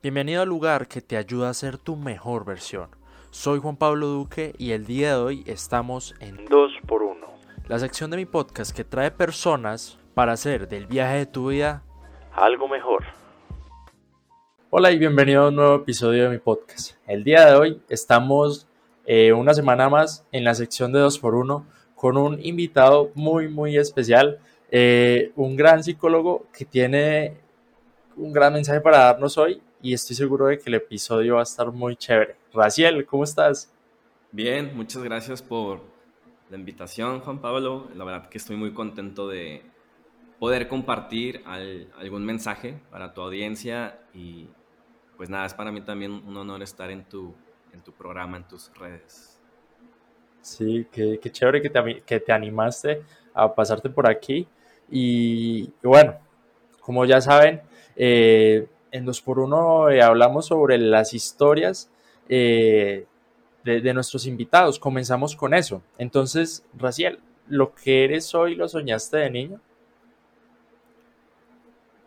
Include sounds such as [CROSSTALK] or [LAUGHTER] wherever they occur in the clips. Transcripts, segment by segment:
Bienvenido al lugar que te ayuda a ser tu mejor versión. Soy Juan Pablo Duque y el día de hoy estamos en 2 por 1 la sección de mi podcast que trae personas para hacer del viaje de tu vida algo mejor. Hola y bienvenido a un nuevo episodio de mi podcast. El día de hoy estamos eh, una semana más en la sección de 2 por 1 con un invitado muy muy especial, eh, un gran psicólogo que tiene un gran mensaje para darnos hoy y estoy seguro de que el episodio va a estar muy chévere. Raciel, ¿cómo estás? Bien, muchas gracias por la invitación, Juan Pablo. La verdad que estoy muy contento de poder compartir algún mensaje para tu audiencia y pues nada, es para mí también un honor estar en tu, en tu programa, en tus redes. Sí, qué, chévere que te, que te animaste a pasarte por aquí. Y, bueno, como ya saben, eh, en 2x1 eh, hablamos sobre las historias eh, de, nuestros invitados. Comenzamos con eso. Entonces, Raciel, ¿lo que eres hoy lo soñaste de niño?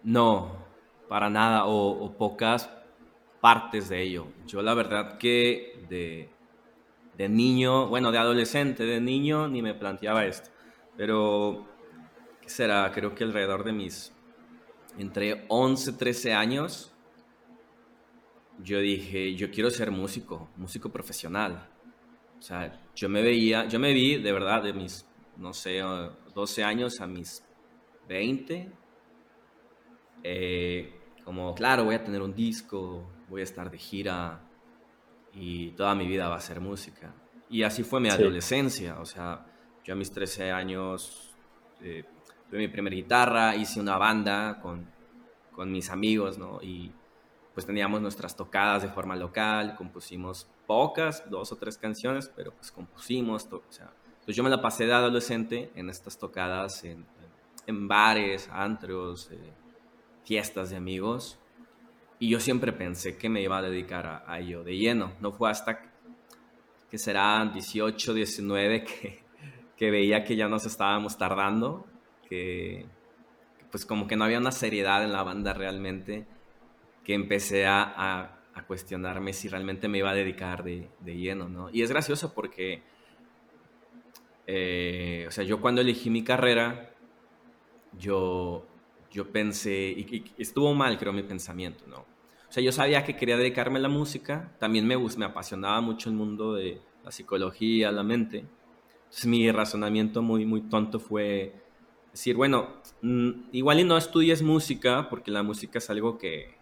No, para nada, o, pocas partes de ello. Yo la verdad que de, de, niño, bueno, de adolescente, de niño, ni me planteaba esto. Pero, ¿qué será? Creo que alrededor de mis entre 11, 13 años, yo dije, yo quiero ser músico, músico profesional. O sea, yo me veía, yo me vi de verdad de mis, no sé, 12 años a mis 20, eh, como, claro, voy a tener un disco, voy a estar de gira y toda mi vida va a ser música. Y así fue mi adolescencia, o sea, yo a mis 13 años eh, tuve mi primera guitarra, hice una banda con, con mis amigos, ¿no? Y pues teníamos nuestras tocadas de forma local, compusimos pocas, dos o tres canciones, pero pues compusimos, o sea, pues yo me la pasé de adolescente en estas tocadas en, en bares, antros, eh, fiestas de amigos, y yo siempre pensé que me iba a dedicar a, a ello de lleno, no fue hasta que serán 18, 19 que, que veía que ya nos estábamos tardando que pues como que no había una seriedad en la banda realmente, que empecé a, a, cuestionarme si realmente me iba a dedicar de, de lleno, ¿no? Y es gracioso porque, eh, o sea, yo cuando elegí mi carrera, yo, yo pensé, y, estuvo mal creo mi pensamiento, ¿no? O sea, yo sabía que quería dedicarme a la música, también me, me apasionaba mucho el mundo de la psicología, la mente. Entonces mi razonamiento muy, muy tonto fue, decir, bueno, mm, igual y no estudies música, porque la música es algo que,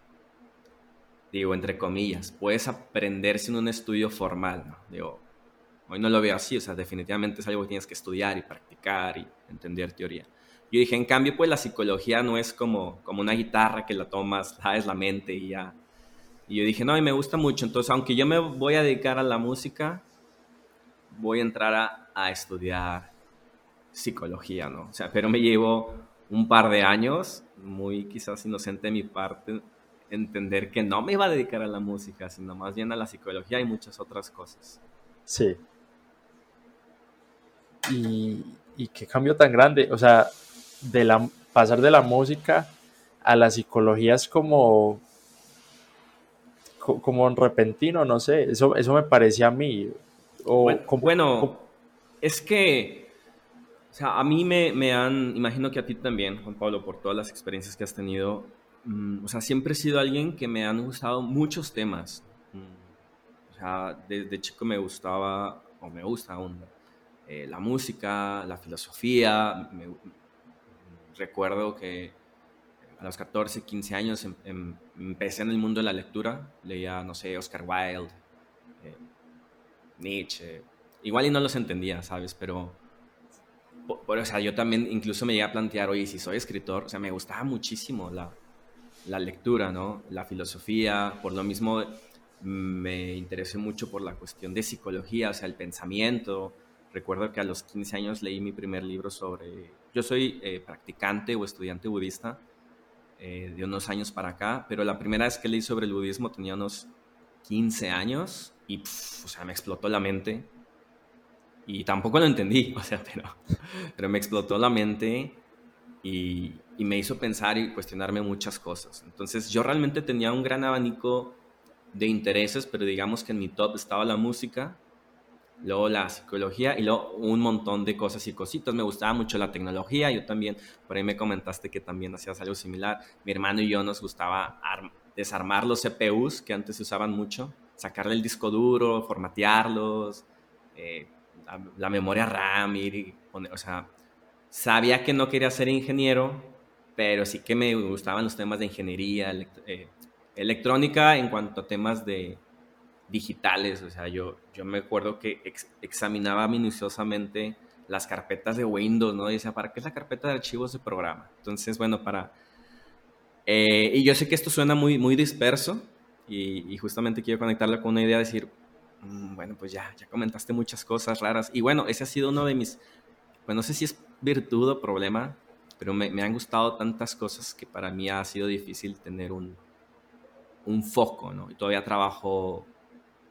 digo, entre comillas, puedes aprender sin un estudio formal, ¿no? Digo, hoy no lo veo así, o sea, definitivamente es algo que tienes que estudiar y practicar y entender teoría. Yo dije, en cambio, pues la psicología no es como, como una guitarra que la tomas, [LAUGHS] sabes la mente y ya. Y yo dije, no, y me gusta mucho, entonces, aunque yo me voy a dedicar a la música, voy a entrar a, a estudiar psicología, ¿no? O sea, pero me llevo un par de años, muy quizás inocente de mi parte, entender que no me iba a dedicar a la música, sino más bien a la psicología y muchas otras cosas. Sí. Y, y qué cambio tan grande, o sea, de la, pasar de la música a la psicología es como como repentino, no sé, eso, eso me parecía a mí. O, bueno, es que o sea, a mí me, me, han, imagino que a ti también, Juan Pablo, por todas las experiencias que has tenido, mm, o sea, siempre he sido alguien que me han gustado muchos temas. Mm, o sea, desde chico me gustaba, o me gusta aún, eh, la música, la filosofía. Me, recuerdo que a los 14, 15 años em, em, empecé en el mundo de la lectura. Leía, no sé, Oscar Wilde, eh, Nietzsche. Igual y no los entendía, ¿sabes? Pero o sea, yo también incluso me llegué a plantear, oye, si soy escritor, o sea, me gustaba muchísimo la, la lectura, ¿no? La filosofía, por lo mismo me interesé mucho por la cuestión de psicología, o sea, el pensamiento. Recuerdo que a los 15 años leí mi primer libro sobre... Yo soy eh, practicante o estudiante budista eh, de unos años para acá, pero la primera vez que leí sobre el budismo tenía unos 15 años y, o sea, me explotó la mente y tampoco lo entendí, [LAUGHS] o sea, pero, pero me explotó la mente y, y, me hizo pensar y cuestionarme muchas cosas. Entonces yo realmente tenía un gran abanico de intereses, pero digamos que en mi top estaba la música, luego la psicología y luego un montón de cosas y cositas. Me gustaba mucho la tecnología, yo también, por ahí me comentaste que también hacías algo similar. Mi hermano y yo nos gustaba desarmar los CPUs que antes se usaban mucho, sacarle el disco duro, formatearlos, eh, la, memoria RAM, y o sea, sabía que no quería ser ingeniero, pero sí que me gustaban los temas de ingeniería, eh, electrónica en cuanto a temas de digitales, o sea, yo, yo me acuerdo que examinaba minuciosamente las carpetas de Windows, ¿no? Y decía, ¿para qué es la carpeta de archivos de programa? Entonces, bueno, para... Eh, y yo sé que esto suena muy, muy disperso y, justamente quiero conectarlo con una idea de decir, bueno, pues ya, ya comentaste muchas cosas raras. Y bueno, ese ha sido uno de mis, pues no sé si es virtud o problema, pero me, me han gustado tantas cosas que para mí ha sido difícil tener un, un foco, ¿no? Y todavía trabajo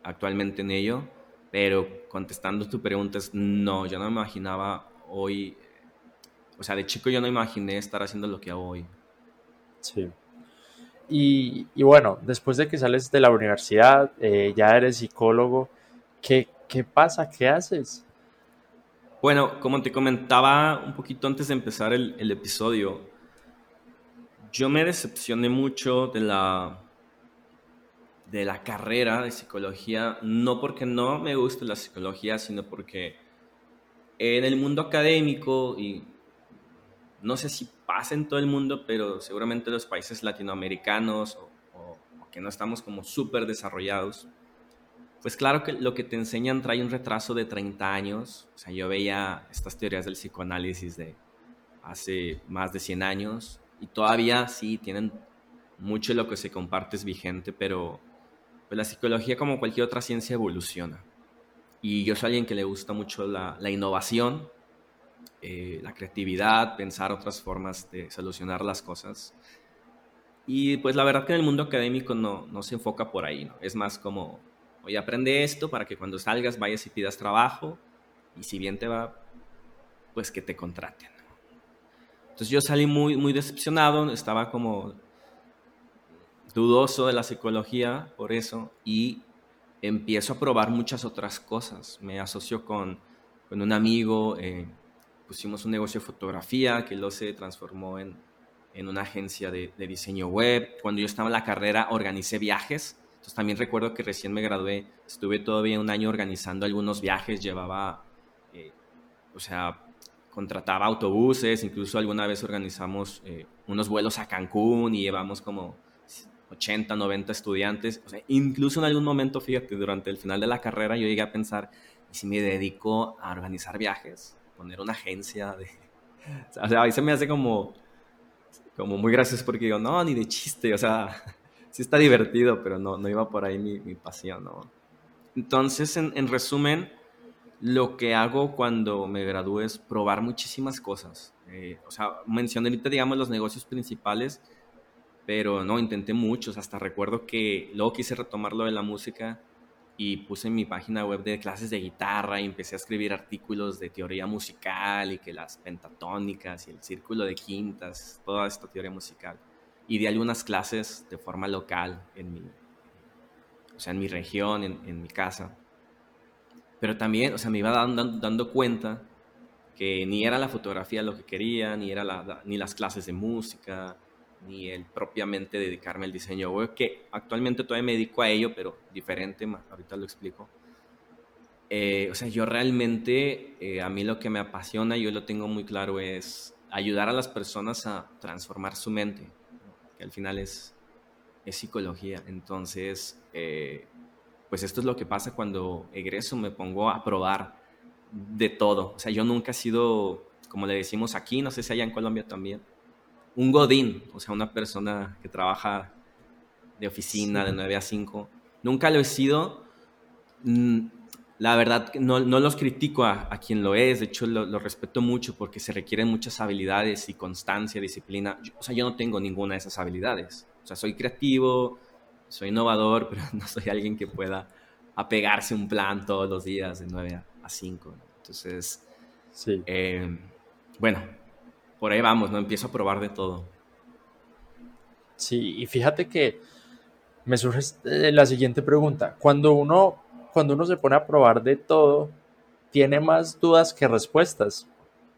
actualmente en ello, pero contestando tu pregunta es no, yo no me imaginaba hoy, o sea, de chico yo no imaginé estar haciendo lo que hago hoy. Sí. Y, bueno, después de que sales de la universidad, eh, ya eres psicólogo, ¿qué, ¿qué pasa? ¿Qué haces? Bueno, como te comentaba un poquito antes de empezar el, el episodio, yo me decepcioné mucho de la de la carrera de psicología, no porque no me guste la psicología, sino porque en el mundo académico, y no sé si pasa en todo el mundo, pero seguramente los países latinoamericanos o, que no estamos como súper desarrollados, pues claro que lo que te enseñan trae un retraso de 30 años. O sea, yo veía estas teorías del psicoanálisis de hace más de 100 años y todavía sí tienen mucho de lo que se comparte es vigente, pero pues la psicología como cualquier otra ciencia evoluciona. Y yo soy alguien que le gusta mucho la, innovación, eh, la creatividad, pensar otras formas de solucionar las cosas. Y pues la verdad que en el mundo académico no, no se enfoca por ahí, ¿no? Es más como, oye, aprende esto para que cuando salgas vayas y pidas trabajo y si bien te va, pues que te contraten. Entonces yo salí muy, muy decepcionado, estaba como dudoso de la psicología por eso y empiezo a probar muchas otras cosas. Me asocio con, con un amigo, eh, pusimos un negocio de fotografía que lo se transformó en, en una agencia de, de, diseño web. Cuando yo estaba en la carrera organicé viajes. Entonces también recuerdo que recién me gradué, estuve todavía un año organizando algunos viajes, llevaba, eh, o sea, contrataba autobuses, incluso alguna vez organizamos eh, unos vuelos a Cancún y llevamos como 80, 90 estudiantes. O sea, incluso en algún momento, fíjate, durante el final de la carrera yo llegué a pensar, ¿y si me dedico a organizar viajes? Poner una agencia de... [LAUGHS] O sea, ahí se me hace como, como muy gracioso porque digo, no, ni de chiste, o sea, [LAUGHS] sí está divertido, pero no, no iba por ahí mi, mi pasión, ¿no? Entonces, en, en resumen, lo que hago cuando me gradúo es probar muchísimas cosas. Eh, o sea, mencioné ahorita, digamos, los negocios principales, pero no, intenté muchos, hasta recuerdo que luego quise retomar lo de la música y puse en mi página web de clases de guitarra y empecé a escribir artículos de teoría musical y que las pentatónicas y el círculo de quintas, toda esta teoría musical. Y di algunas clases de forma local en mi, o sea, en mi región, en, mi casa. Pero también, o sea, me iba dando, dando cuenta que ni era la fotografía lo que quería, ni, era ni las clases de música, ni el propiamente dedicarme al diseño web, que actualmente todavía me dedico a ello, pero diferente, ahorita lo explico. Eh, o sea, yo realmente, eh, a mí lo que me apasiona, yo lo tengo muy claro, es ayudar a las personas a transformar su mente, que al final es, es psicología. Entonces, eh, pues esto es lo que pasa cuando egreso, me pongo a probar de todo. O sea, yo nunca he sido, como le decimos aquí, no sé si allá en Colombia también, un godín, o sea, una persona que trabaja de oficina de 9 a 5. Nunca lo he sido. Mm, la verdad, no, no los critico a, quien lo es, de hecho lo, respeto mucho porque se requieren muchas habilidades y constancia, disciplina. o sea, yo no tengo ninguna de esas habilidades. O sea, soy creativo, soy innovador, [LAUGHS] pero no soy alguien que pueda apegarse a un plan todos los días de 9 a 5. Entonces, sí. Eh, bueno, por ahí vamos, ¿no? Empiezo a probar de todo. Sí, y fíjate que me surge eh, la siguiente pregunta. Cuando uno, cuando uno se pone a probar de todo, tiene más dudas que respuestas,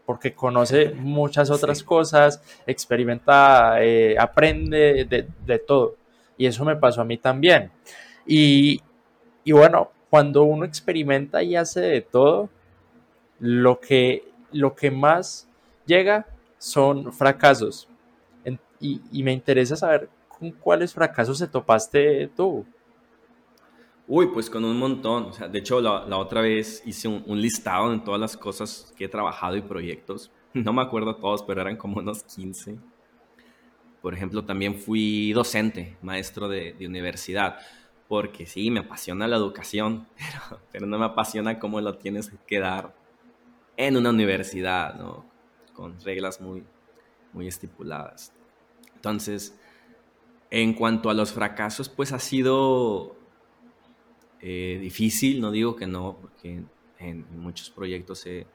porque conoce muchas otras cosas, experimenta, eh, aprende de, todo. Y eso me pasó a mí también. Y, y bueno, cuando uno experimenta y hace de todo, lo que, lo que más llega son fracasos. y, y, me interesa saber con cuáles fracasos se topaste tú. Uy, pues con un montón. O sea, de hecho, la, la otra vez hice un, un, listado de todas las cosas que he trabajado y proyectos. [LAUGHS] No me acuerdo todos, pero eran como unos 15. Por ejemplo, también fui docente, maestro de, de universidad, porque sí, me apasiona la educación, [LAUGHS] pero, pero, no me apasiona cómo lo tienes que dar en una universidad, ¿no? Con reglas muy, muy estipuladas. Entonces, en cuanto a los fracasos, pues ha sido eh, difícil, no digo que no, porque en, muchos proyectos he,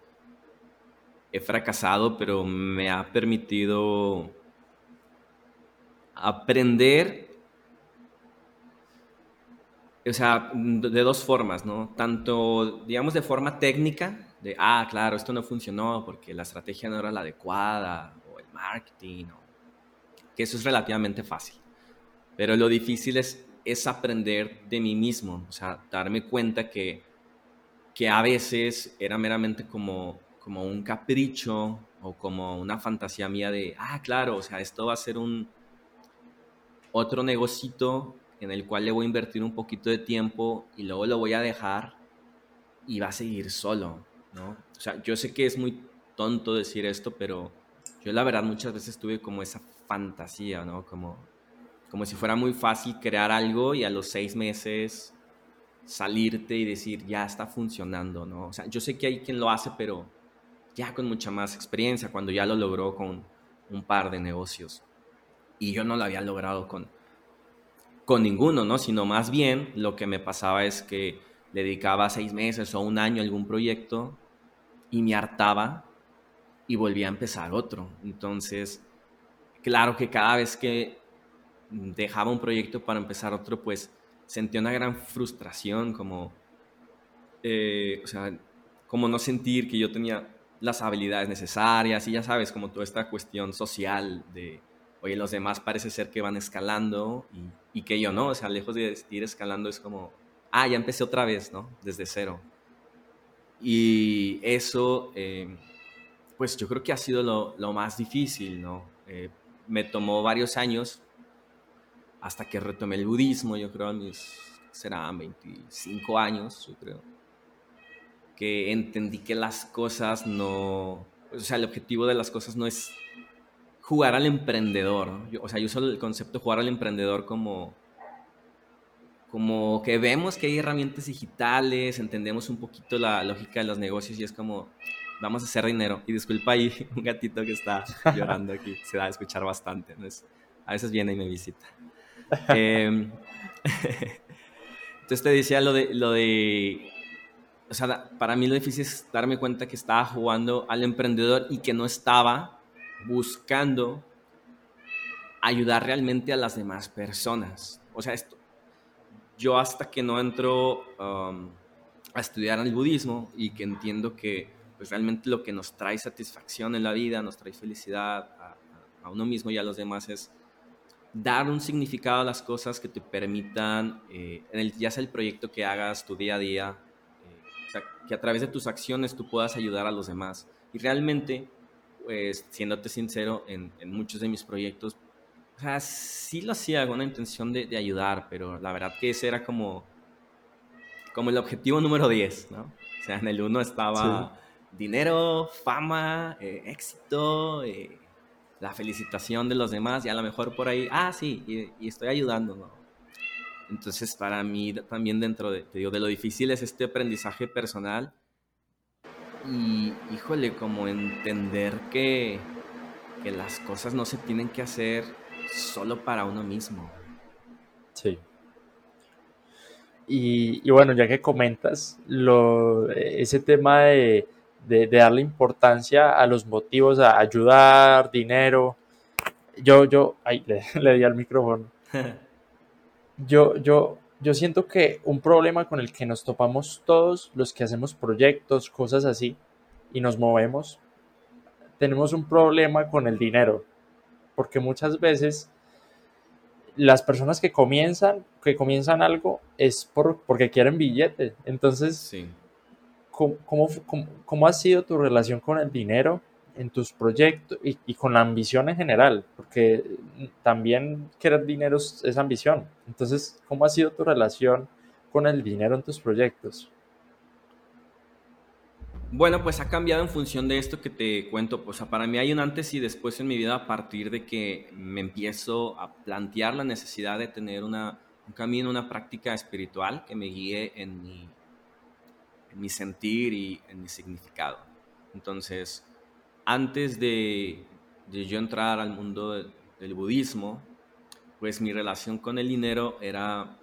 he, fracasado, pero me ha permitido aprender, o sea, de dos formas, ¿no? Tanto, digamos, de forma técnica, de, ah, claro, esto no funcionó porque la estrategia no era la adecuada, o el marketing, que eso es relativamente fácil. Pero lo difícil es es aprender de mí mismo, o sea, darme cuenta que, que a veces era meramente como, como un capricho o como una fantasía mía de, ah, claro, o sea, esto va a ser un otro negocito en el cual le voy a invertir un poquito de tiempo y luego lo voy a dejar y va a seguir solo, ¿no? O sea, yo sé que es muy tonto decir esto, pero yo la verdad muchas veces tuve como esa fantasía, ¿no? Como, como si fuera muy fácil crear algo y a los seis meses salirte y decir, ya está funcionando, ¿no? O sea, yo sé que hay quien lo hace, pero ya con mucha más experiencia, cuando ya lo logró con un par de negocios. Y yo no lo había logrado con, con ninguno, ¿no? Sino más bien lo que me pasaba es que dedicaba seis meses o un año a algún proyecto y me hartaba y volvía a empezar otro. Entonces, claro que cada vez que dejaba un proyecto para empezar otro, pues sentía una gran frustración, como, eh, o sea, como no sentir que yo tenía las habilidades necesarias y ya sabes, como toda esta cuestión social de, oye, los demás parece ser que van escalando y, que yo no, o sea, lejos de ir escalando es como, ah, ya empecé otra vez, ¿no? Desde cero. Y eso, eh, pues yo creo que ha sido lo, más difícil, ¿no? Eh, me tomó varios años hasta que retomé el budismo, yo creo, a mis, serán 25 años, yo creo, que entendí que las cosas no, o sea, el objetivo de las cosas no es jugar al emprendedor, o sea, yo uso el concepto jugar al emprendedor como como que vemos que hay herramientas digitales, entendemos un poquito la lógica de los negocios y es como, vamos a hacer dinero. Y disculpa ahí [LAUGHS] un gatito que está llorando aquí, se da a escuchar bastante. A veces viene y me visita. [LAUGHS] Em, [LAUGHS] entonces te decía lo de, lo de, o sea, para mí lo difícil es darme cuenta que estaba jugando al emprendedor y que no estaba buscando ayudar realmente a las demás personas. O sea, esto, yo hasta que no entro um, a estudiar el budismo y que entiendo que pues, realmente lo que nos trae satisfacción en la vida, nos trae felicidad a, uno mismo y a los demás es dar un significado a las cosas que te permitan, eh, en el, ya sea el proyecto que hagas, tu día a día, eh, que a través de tus acciones tú puedas ayudar a los demás. Y realmente, pues, siéndote sincero, en, muchos de mis proyectos, o sea, sí lo hacía con una intención de, ayudar, pero la verdad que ese era como, como el objetivo número 10, ¿no? O sea, en el uno estaba dinero, fama, eh, éxito, la felicitación de los demás y a lo mejor por ahí, ah, sí, y, estoy ayudando, ¿no? Entonces, para mí también dentro de, te digo, de lo difícil es este aprendizaje personal y, híjole, como entender que, que las cosas no se tienen que hacer solo para uno mismo. Sí. Y, y, bueno, ya que comentas lo, ese tema de, de, darle importancia a los motivos, a ayudar, dinero. Yo, yo, ay, le, [LAUGHS] le di al micrófono. [LAUGHS] Yo, yo, yo siento que un problema con el que nos topamos todos los que hacemos proyectos, cosas así, y nos movemos, tenemos un problema con el dinero, porque muchas veces las personas que comienzan, que comienzan algo es por, porque quieren billetes. Entonces, sí. ¿cómo, ha sido tu relación con el dinero en tus proyectos y, con la ambición en general? Porque también querer dinero es ambición. Entonces, ¿cómo ha sido tu relación con el dinero en tus proyectos? Bueno, pues ha cambiado en función de esto que te cuento. Pues para mí hay un antes y después en mi vida a partir de que me empiezo a plantear la necesidad de tener una, un camino, una práctica espiritual que me guíe en mi, mi sentir y en mi significado. Entonces, antes de, de yo entrar al mundo del budismo, pues mi relación con el dinero era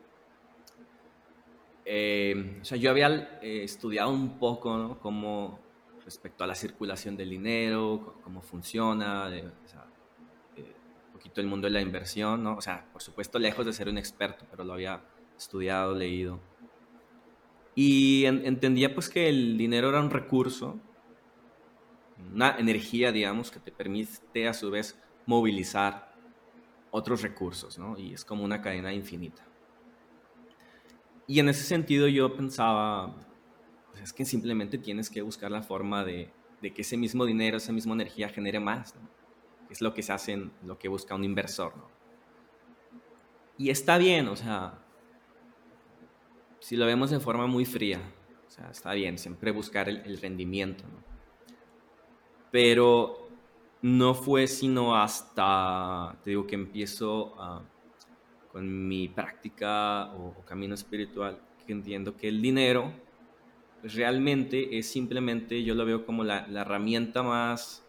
eh, o sea, yo había eh, estudiado un poco, ¿no? Cómo, respecto a la circulación del dinero, cómo funciona, un poquito el mundo de la inversión, ¿no? O sea, por supuesto, lejos de ser un experto, pero lo había estudiado, leído. Y entendía pues que el dinero era un recurso, una energía, digamos, que te permite a su vez movilizar otros recursos, ¿no? Y es como una cadena infinita. Y en ese sentido yo pensaba, pues es que simplemente tienes que buscar la forma de, que ese mismo dinero, esa misma energía genere más, Es lo que se hace, lo que busca un inversor. Y está bien, o sea, si lo vemos de forma muy fría, o sea, está bien, siempre buscar el, rendimiento. Pero no fue sino hasta, te digo, que empiezo a con mi práctica o, camino espiritual, que entiendo que el dinero realmente es simplemente, yo lo veo como la, herramienta más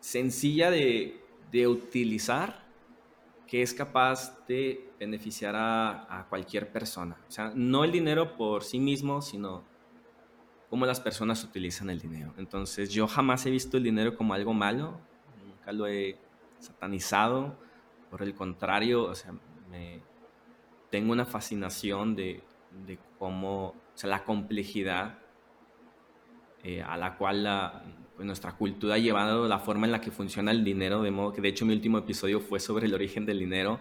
sencilla de, utilizar que es capaz de beneficiar a, cualquier persona. O sea, no el dinero por sí mismo, sino cómo las personas utilizan el dinero. Entonces, yo jamás he visto el dinero como algo malo, nunca lo he satanizado por el contrario, o sea, me, tengo una fascinación de, de cómo, o sea, la complejidad eh, a la cual la, pues nuestra cultura ha llevado la forma en la que funciona el dinero, de modo que de hecho mi último episodio fue sobre el origen del dinero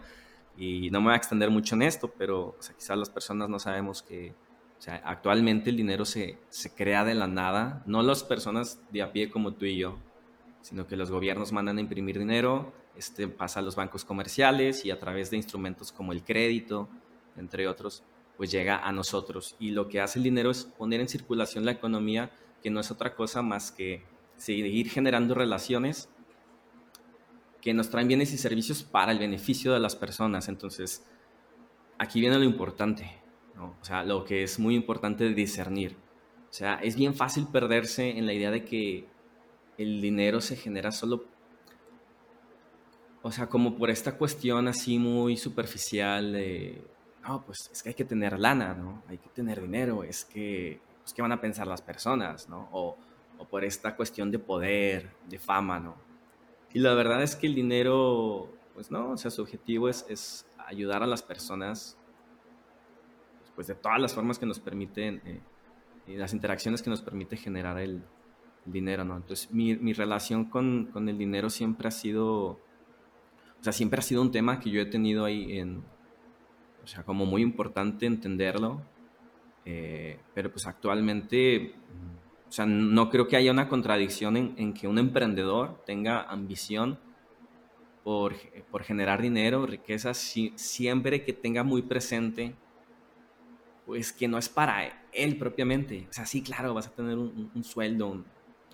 y no me voy a extender mucho en esto, pero o sea, quizás las personas no sabemos que o sea, actualmente el dinero se, se crea de la nada, no las personas de a pie como tú y yo, sino que los gobiernos mandan a imprimir dinero, este, pasa a los bancos comerciales y a través de instrumentos como el crédito, entre otros, pues llega a nosotros. Y lo que hace el dinero es poner en circulación la economía, que no es otra cosa más que seguir generando relaciones que nos traen bienes y servicios para el beneficio de las personas. Entonces, aquí viene lo importante, o sea, lo que es muy importante de discernir. O sea, es bien fácil perderse en la idea de que el dinero se genera solo o sea, como por esta cuestión así muy superficial de, no, pues es que hay que tener lana, ¿no? Hay que tener dinero, es que, pues, ¿qué van a pensar las personas, ¿no? O, o por esta cuestión de poder, de fama, ¿no? Y la verdad es que el dinero, pues no, o sea, su objetivo es, es ayudar a las personas, pues de todas las formas que nos permiten, eh, y las interacciones que nos permite generar el, dinero, ¿no? Entonces, mi, mi relación con, con el dinero siempre ha sido o sea, siempre ha sido un tema que yo he tenido ahí en, o sea, como muy importante entenderlo, eh, pero pues actualmente, o sea, no creo que haya una contradicción en, que un emprendedor tenga ambición por, por generar dinero, riqueza, siempre que tenga muy presente, pues que no es para él propiamente. O sea, sí, claro, vas a tener un, un sueldo,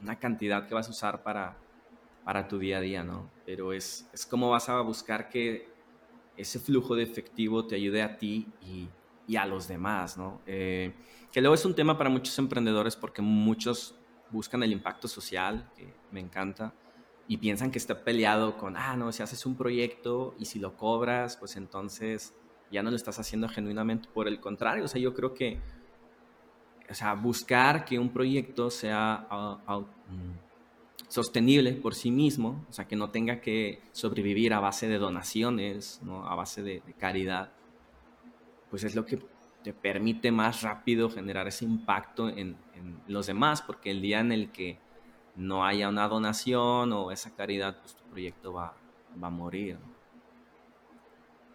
una cantidad que vas a usar para, para tu día a día, ¿no? Pero es, es como vas a buscar que ese flujo de efectivo te ayude a ti y, y a los demás, ¿no? Eh, que luego es un tema para muchos emprendedores porque muchos buscan el impacto social, que me encanta, y piensan que está peleado con, ah, no, si haces un proyecto y si lo cobras, pues entonces ya no lo estás haciendo genuinamente. Por el contrario, o sea, yo creo que sea, buscar que un proyecto sea mm, sostenible por sí mismo, o sea, que no tenga que sobrevivir a base de donaciones, ¿no? a base de, caridad, pues es lo que te permite más rápido generar ese impacto en, los demás, porque el día en el que no haya una donación o esa caridad, pues tu proyecto va, va a morir.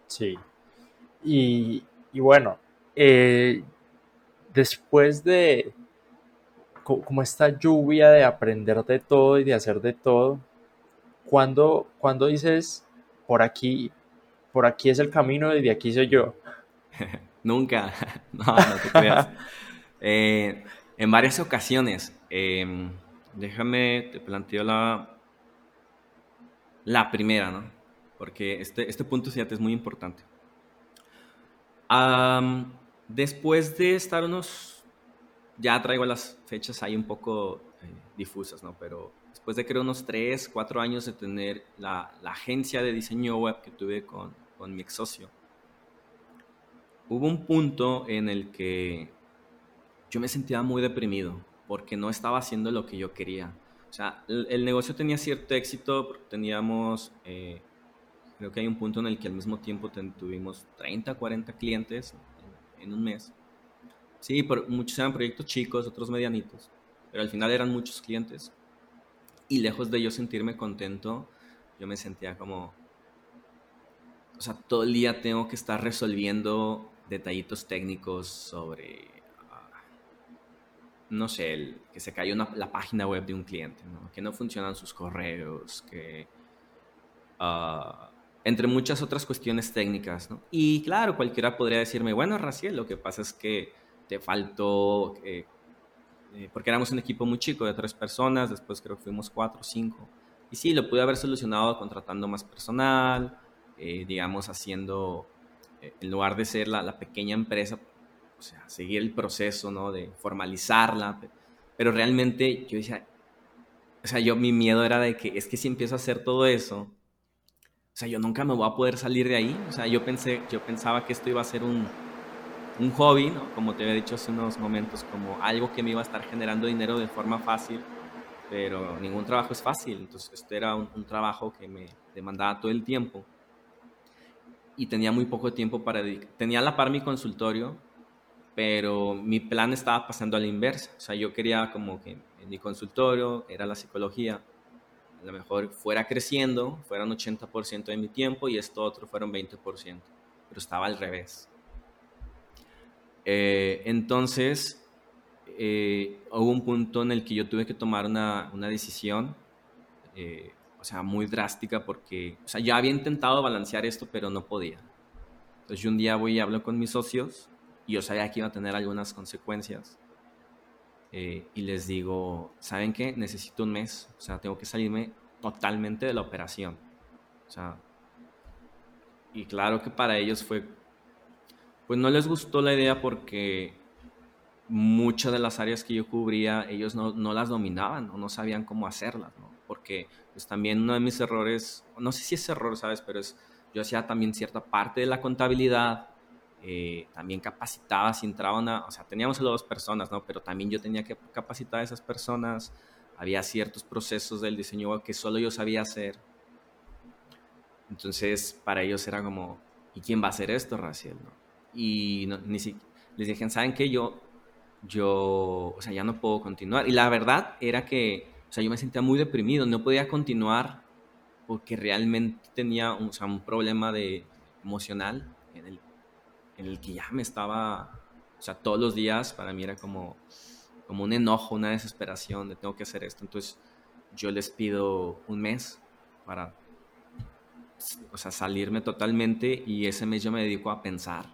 Sí. Y, y bueno, eh, después de como esta lluvia de aprender de todo y de hacer de todo, cuando, cuando dices por aquí, por aquí es el camino y de aquí soy yo? [LAUGHS] Nunca, [LAUGHS] no, no te creas. [LAUGHS] Eh, en varias ocasiones, em, déjame, te planteo la, la primera, ¿no? Porque este, este punto fíjate es muy importante. Después de estar unos, ya traigo las fechas ahí un poco eh, difusas, ¿no? Pero después de creo unos 3, 4 años de tener la, agencia de diseño web que tuve con, con mi ex socio, hubo un punto en el que yo me sentía muy deprimido porque no estaba haciendo lo que yo quería. O sea, el, negocio tenía cierto éxito, teníamos, eh, creo que hay un punto en el que al mismo tiempo tuvimos 30, 40 clientes en un mes. Sí, por, muchos eran proyectos chicos, otros medianitos, pero al final eran muchos clientes. Y lejos de yo sentirme contento, yo me sentía como, o sea, todo el día tengo que estar resolviendo detallitos técnicos sobre, ah, no sé, que se cayó la página web de un cliente, que no funcionan sus correos, que... Uh, entre muchas otras cuestiones técnicas. ¿no? Y claro, cualquiera podría decirme, bueno, Raciel, lo que pasa es que te faltó, eh, eh, porque éramos un equipo muy chico de tres personas, después creo que fuimos cuatro o cinco. Y sí, lo pude haber solucionado contratando más personal, eh, digamos, haciendo, en lugar de ser la, la, pequeña empresa, o sea, seguir el proceso, ¿no? De formalizarla. Pero realmente yo decía, o sea, yo mi miedo era de que es que si empiezo a hacer todo eso, o sea, yo nunca me voy a poder salir de ahí. O sea, yo, pensé, yo pensaba que esto iba a ser un, un hobby, ¿no? como te había dicho hace unos momentos, como algo que me iba a estar generando dinero de forma fácil, pero ningún trabajo es fácil. Entonces, este era un, un trabajo que me demandaba todo el tiempo y tenía muy poco tiempo para dedicar. Tenía a la par mi consultorio, pero mi plan estaba pasando a la inversa. O sea, yo quería como que en mi consultorio era la psicología a lo mejor fuera creciendo, fueran 80% de mi tiempo y esto otro fueron 20%, pero estaba al revés. Eh, entonces, eh, hubo un punto en el que yo tuve que tomar una, una decisión, eh, o sea, muy drástica porque, o sea, ya había intentado balancear esto, pero no podía. Entonces, yo un día voy y hablo con mis socios y yo sabía que iba a tener algunas consecuencias eh, y les digo, ¿saben qué? Necesito un mes, o sea, tengo que salirme totalmente de la operación. O sea, y claro que para ellos fue, pues no les gustó la idea porque muchas de las áreas que yo cubría, ellos no, no las dominaban o no sabían cómo hacerlas, ¿no? Porque pues también uno de mis errores, no sé si es error, ¿sabes? Pero es, yo hacía también cierta parte de la contabilidad, eh, también capacitaba si entraba una, o sea, teníamos solo dos personas, ¿no? Pero también yo tenía que capacitar a esas personas, había ciertos procesos del diseño que solo yo sabía hacer. Entonces, para ellos era como, ¿y quién va a hacer esto, Raciel? Y ni si, les dije, ¿saben qué? Yo, yo, o sea, ya no puedo continuar. Y la verdad era que, o sea, yo me sentía muy deprimido, no podía continuar porque realmente tenía o sea, un problema de, emocional en el en el que ya me estaba, o sea, todos los días para mí era como, como un enojo, una desesperación de tengo que hacer esto. Entonces yo les pido un mes para, o sea, salirme totalmente y ese mes yo me dedico a pensar.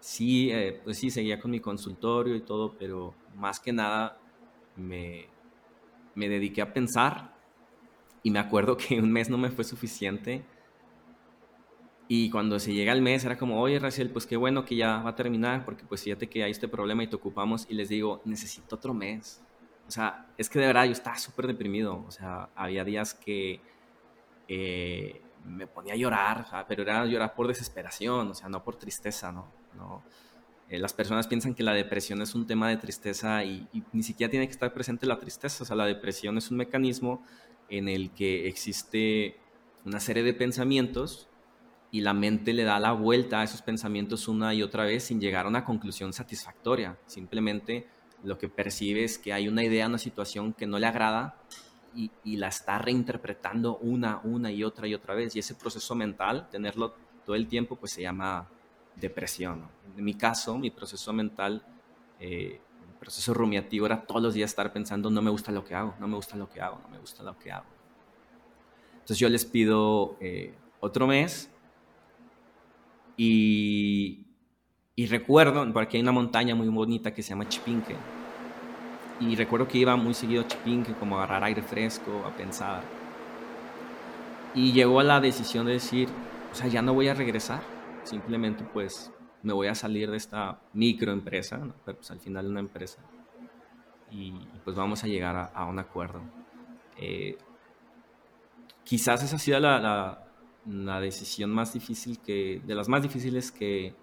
Sí, eh, pues sí, seguía con mi consultorio y todo, pero más que nada me, me dediqué a pensar y me acuerdo [LAUGHS] que un mes no me fue suficiente y cuando se llega el mes era como, oye Raciel, pues qué bueno que ya va a terminar, porque pues fíjate que hay este problema y te ocupamos. Y les digo, necesito otro mes. O sea, es que de verdad yo estaba súper deprimido. O sea, había días que eh, me ponía a llorar, pero era llorar por desesperación, o sea, no por tristeza, ¿no? Eh, las personas piensan que la depresión es un tema de tristeza y, ni siquiera tiene que estar presente la tristeza. O sea, la depresión es un mecanismo en el que existe una serie de pensamientos y la mente le da la vuelta a esos pensamientos una y otra vez sin llegar a una conclusión satisfactoria. Simplemente lo que percibe es que hay una idea, una situación que no le agrada y, la está reinterpretando una, una y otra y otra vez. Y ese proceso mental, tenerlo todo el tiempo, pues se llama depresión. En mi caso, mi proceso mental, eh, mi proceso rumiativo era todos los días estar pensando, no me gusta lo que hago, no me gusta lo que hago, no me gusta lo que hago. Entonces yo les pido eh, otro mes y, y recuerdo, porque hay una montaña muy bonita que se llama Chipinque, y recuerdo que iba muy seguido a Chipinque, como a agarrar aire fresco, a pensar. Y llegó a la decisión de decir, o sea, ya no voy a regresar simplemente pues me voy a salir de esta microempresa, pero pues al final una empresa, y, pues vamos a llegar a, un acuerdo. Eh, quizás esa ha sido la, la, decisión más difícil que, de las más difíciles que,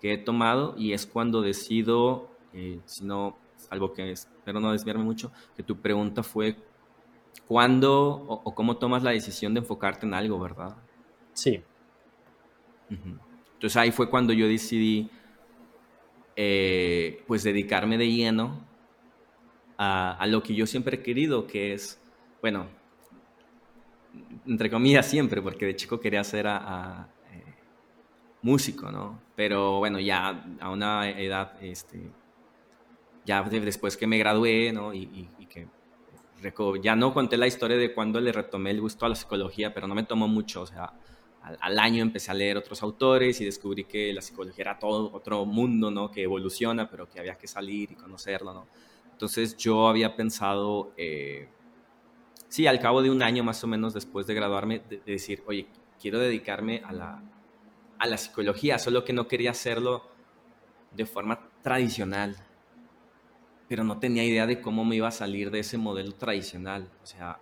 que he tomado y es cuando decido, eh, si no, algo que espero no desviarme mucho, que tu pregunta fue cuándo o, cómo tomas la decisión de enfocarte en algo, ¿verdad? Sí, entonces ahí fue cuando yo decidí eh, pues dedicarme de lleno a, lo que yo siempre he querido, que es, bueno, entre comillas siempre, porque de chico quería ser a, eh, músico, ¿no? Pero bueno, ya a una edad, este, ya después que me gradué, ¿no? Y, que ya no conté la historia de cuando le retomé el gusto a la psicología, pero no me tomó mucho, o sea, al, año empecé a leer otros autores y descubrí que la psicología era todo otro mundo, ¿no? Que evoluciona, pero que había que salir y conocerlo, ¿no? Entonces yo había pensado, eh, sí, al cabo de un año más o menos después de graduarme, de, decir, oye, quiero dedicarme a la, a la psicología, solo que no quería hacerlo de forma tradicional, pero no tenía idea de cómo me iba a salir de ese modelo tradicional. O sea,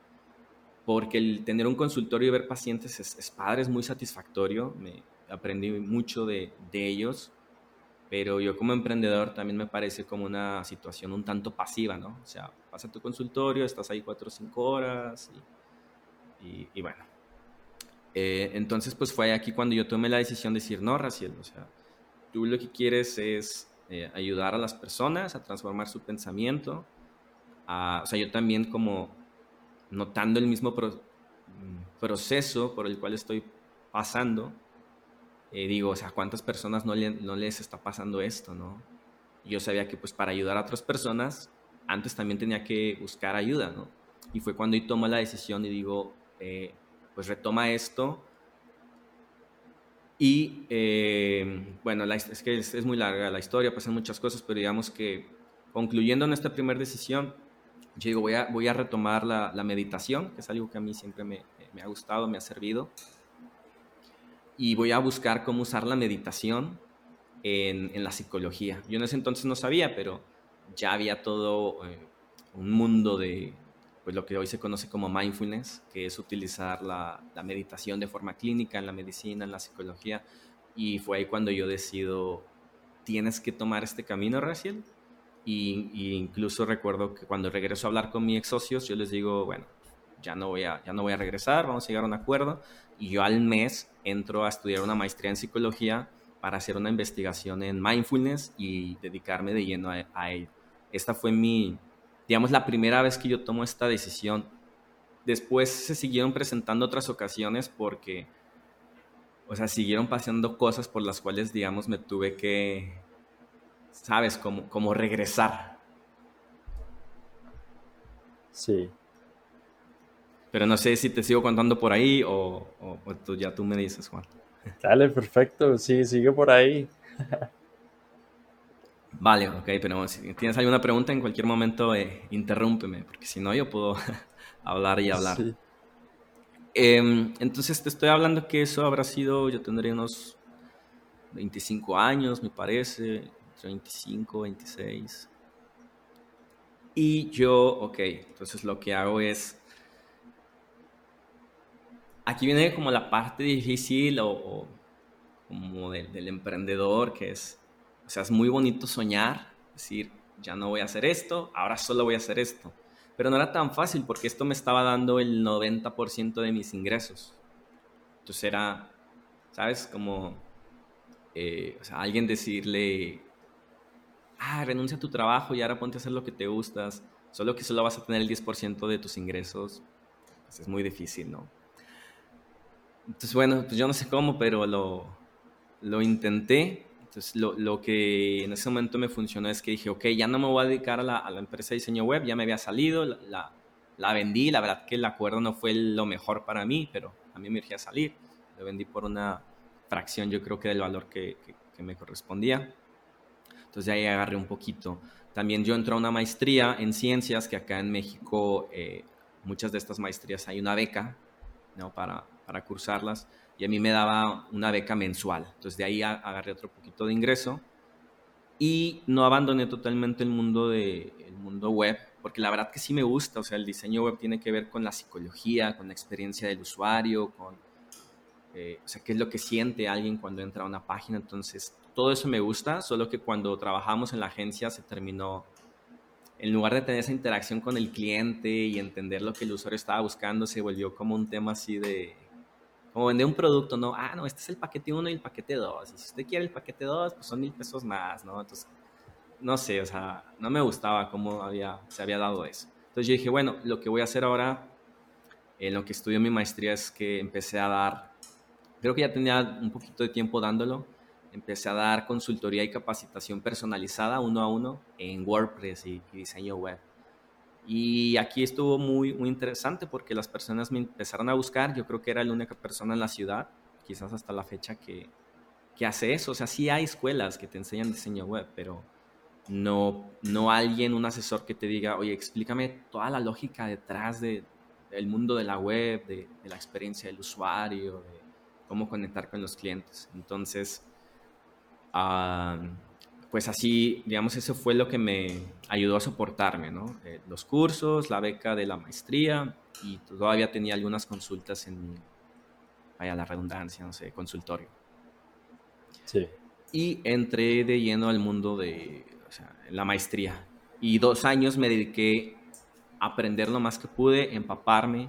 porque el tener un consultorio y ver pacientes es, padre, es muy satisfactorio, me aprendí mucho de, ellos, pero yo como emprendedor también me parece como una situación un tanto pasiva, ¿no? O sea, vas a tu consultorio, estás ahí cuatro o cinco horas y, bueno. Eh, entonces, pues fue aquí cuando yo tomé la decisión de decir, no, Raciel, o sea, tú lo que quieres es eh, ayudar a las personas a transformar su pensamiento. o sea, yo también como notando el mismo proceso por el cual estoy pasando, eh, digo, o sea, ¿cuántas personas no, no, les está pasando esto, no? yo sabía que pues para ayudar a otras personas, antes también tenía que buscar ayuda, ¿no? Y fue cuando yo tomo la decisión y digo, eh, pues retoma esto. Y eh, bueno, es que es, es, muy larga la historia, pasan muchas cosas, pero digamos que concluyendo en esta primera decisión, yo digo, voy a, voy a retomar la, la, meditación, que es algo que a mí siempre me, me, ha gustado, me ha servido. Y voy a buscar cómo usar la meditación en, en la psicología. Yo en ese entonces no sabía, pero ya había todo eh, un mundo de pues, lo que hoy se conoce como mindfulness, que es utilizar la, la, meditación de forma clínica en la medicina, en la psicología. Y fue ahí cuando yo decido, tienes que tomar este camino, Raciel, y, incluso recuerdo que cuando regreso a hablar con mis ex socios, yo les digo, bueno, ya no, voy a, ya no voy a regresar, vamos a llegar a un acuerdo. Y yo al mes entro a estudiar una maestría en psicología para hacer una investigación en mindfulness y dedicarme de lleno a, a ello. Esta fue mi, digamos, la primera vez que yo tomo esta decisión. Después se siguieron presentando otras ocasiones porque, o sea, siguieron pasando cosas por las cuales, digamos, me tuve que, ¿sabes? Como, como regresar. Sí. Pero no sé si te sigo contando por ahí o, tú, ya tú me dices, Juan. Dale, perfecto. Sí, sigue por ahí. Vale, ok, pero si tienes alguna pregunta en cualquier momento, eh, interrúmpeme, porque si no yo puedo [LAUGHS] hablar y hablar. Em, entonces te estoy hablando que eso habrá sido, yo tendría unos 25 años, me parece, 25, 26. Y yo, ok, entonces lo que hago es, aquí viene como la parte difícil o, como del, emprendedor, que es, o sea, es muy bonito soñar, decir, ya no voy a hacer esto, ahora solo voy a hacer esto. Pero no era tan fácil porque esto me estaba dando el 90% de mis ingresos. Entonces era, ¿sabes? Como eh, o sea, alguien decirle, ah, renuncia a tu trabajo y ahora ponte a hacer lo que te gustas, solo que solo vas a tener el 10% de tus ingresos, pues es muy difícil, ¿no? Entonces, bueno, pues yo no sé cómo, pero lo, lo intenté. Entonces, lo, lo, que en ese momento me funcionó es que dije, ok, ya no me voy a dedicar a la, a la empresa de diseño web, ya me había salido, la, la, vendí, la verdad que el acuerdo no fue lo mejor para mí, pero a mí me urgía salir. Lo vendí por una fracción, yo creo que del valor que, que, me correspondía. Entonces, ahí agarré un poquito. También yo entré a una maestría en ciencias, que acá en México, eh, muchas de estas maestrías hay una beca, ¿no? Para, para cursarlas y a mí me daba una beca mensual. Entonces de ahí agarré otro poquito de ingreso y no abandoné totalmente el mundo, de, el mundo web, porque la verdad que sí me gusta, o sea, el diseño web tiene que ver con la psicología, con la experiencia del usuario, con, eh, o sea, qué es lo que siente alguien cuando entra a una página, entonces todo eso me gusta, solo que cuando trabajamos en la agencia se terminó, en lugar de tener esa interacción con el cliente y entender lo que el usuario estaba buscando, se volvió como un tema así de, como vender un producto, ¿no? Ah, no, este es el paquete 1 y el paquete 2. Y si usted quiere el paquete 2, pues son mil pesos más, ¿no? Entonces, no sé, o sea, no me gustaba cómo había, se había dado eso. Entonces yo dije, bueno, lo que voy a hacer ahora, en lo que estudio mi maestría, es que empecé a dar, creo que ya tenía un poquito de tiempo dándolo, empecé a dar consultoría y capacitación personalizada uno a uno en WordPress y diseño web. Y aquí estuvo muy, muy interesante porque las personas me empezaron a buscar. Yo creo que era la única persona en la ciudad, quizás hasta la fecha, que, que hace eso. O sea, sí hay escuelas que te enseñan diseño web, pero no, no alguien, un asesor que te diga, oye, explícame toda la lógica detrás de, del mundo de la web, de, de, la experiencia del usuario, de cómo conectar con los clientes. Entonces, uh, pues así, digamos, eso fue lo que me ayudó a soportarme, ¿no? Eh, los cursos, la beca de la maestría y todavía tenía algunas consultas en mi, vaya la redundancia, no sé, consultorio. Sí. Y entré de lleno al mundo de o sea, la maestría. Y dos años me dediqué a aprender lo más que pude, empaparme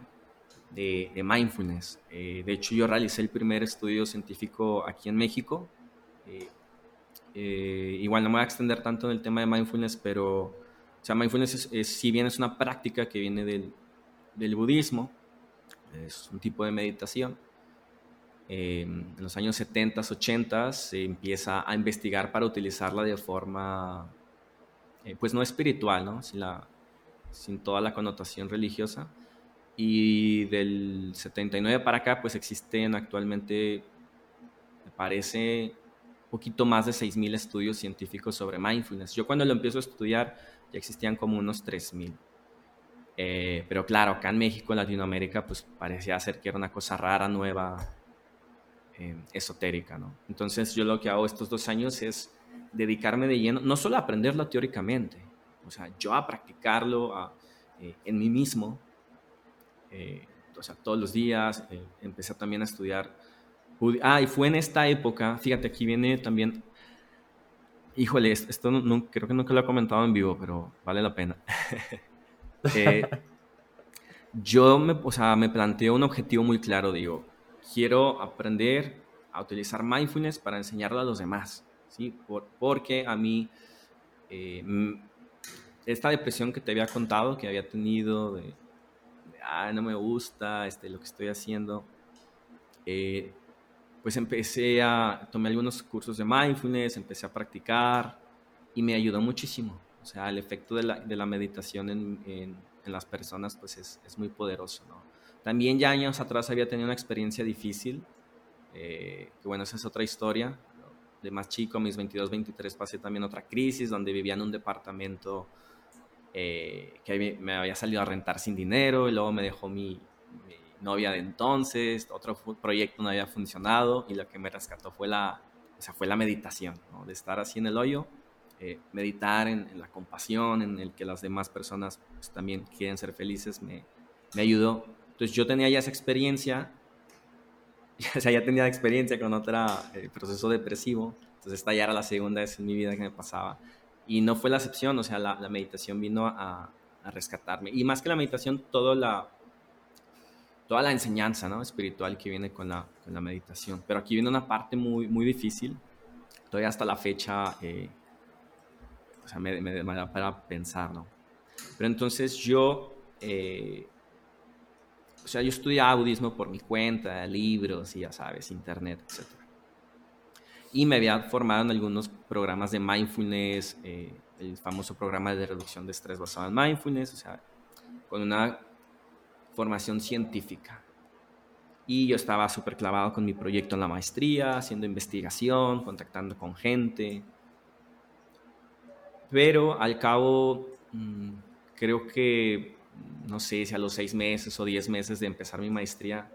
de, de mindfulness. Eh, de hecho, yo realicé el primer estudio científico aquí en México. Eh, eh, igual no me voy a extender tanto en el tema de mindfulness, pero o sea, mindfulness es, si bien es una práctica que viene del, del budismo, es un tipo de meditación. Eh, en los años 70, 80 se empieza a investigar para utilizarla de forma, eh, pues no espiritual, ¿no? Sin, la, sin toda la connotación religiosa. Y del 79 para acá, pues existen actualmente, me parece, poquito más de 6.000 estudios científicos sobre mindfulness. Yo cuando lo empiezo a estudiar ya existían como unos 3.000. Eh, pero claro, acá en México, en Latinoamérica, pues parecía ser que era una cosa rara, nueva, eh, esotérica, ¿no? Entonces yo lo que hago estos dos años es dedicarme de lleno, no solo a aprenderlo teóricamente, o sea, yo a practicarlo eh, en mí mismo, o sea, todos los días, empecé también a estudiar Ah, y fue en esta época, fíjate, aquí viene también, híjole, esto no, creo que nunca lo he comentado en vivo, pero vale la pena. [LAUGHS] Eh, yo me, o sea, me planteo un objetivo muy claro, digo, quiero aprender a utilizar mindfulness para enseñarlo a los demás, ¿sí? porque a mí, eh, esta depresión que te había contado, que había tenido, de, ah, no me gusta este, lo que estoy haciendo, eh, pues empecé a, tomar algunos cursos de mindfulness, empecé a practicar y me ayudó muchísimo. O sea, el efecto de la, de la meditación en, en, las personas pues es, es, muy poderoso, ¿no? También ya años atrás había tenido una experiencia difícil, eh, que bueno, esa es otra historia. De más chico, a mis 22, 23, pasé también otra crisis donde vivía en un departamento eh, que me había salido a rentar sin dinero y luego me dejó mi, novia de entonces, otro proyecto no había funcionado y lo que me rescató fue la, o sea, fue la meditación, de estar así en el hoyo, eh, meditar en, la compasión, en el que las demás personas pues, también quieren ser felices, me, me ayudó. Entonces yo tenía ya esa experiencia, [LAUGHS] o sea, ya tenía experiencia con otro eh, proceso depresivo, Entonces esta ya era la segunda vez en mi vida que me pasaba. Y no fue la excepción, o sea, la, meditación vino a, rescatarme. Y más que la meditación, toda la, toda la enseñanza ¿no? espiritual que viene con la, con la meditación. Pero aquí viene una parte muy, muy difícil. Todavía hasta la fecha, eh, o sea, me, me, da para pensar, ¿no? Pero entonces yo, eh, o sea, yo estudiaba budismo por mi cuenta, libros y ya sabes, internet, etc. Y me había formado en algunos programas de mindfulness, eh, el famoso programa de reducción de estrés basado en mindfulness, o sea, con una formación científica. Y yo estaba súper clavado con mi proyecto en la maestría, haciendo investigación, contactando con gente. Pero al cabo, mm, creo que, no sé si a los seis meses o diez meses de empezar mi maestría,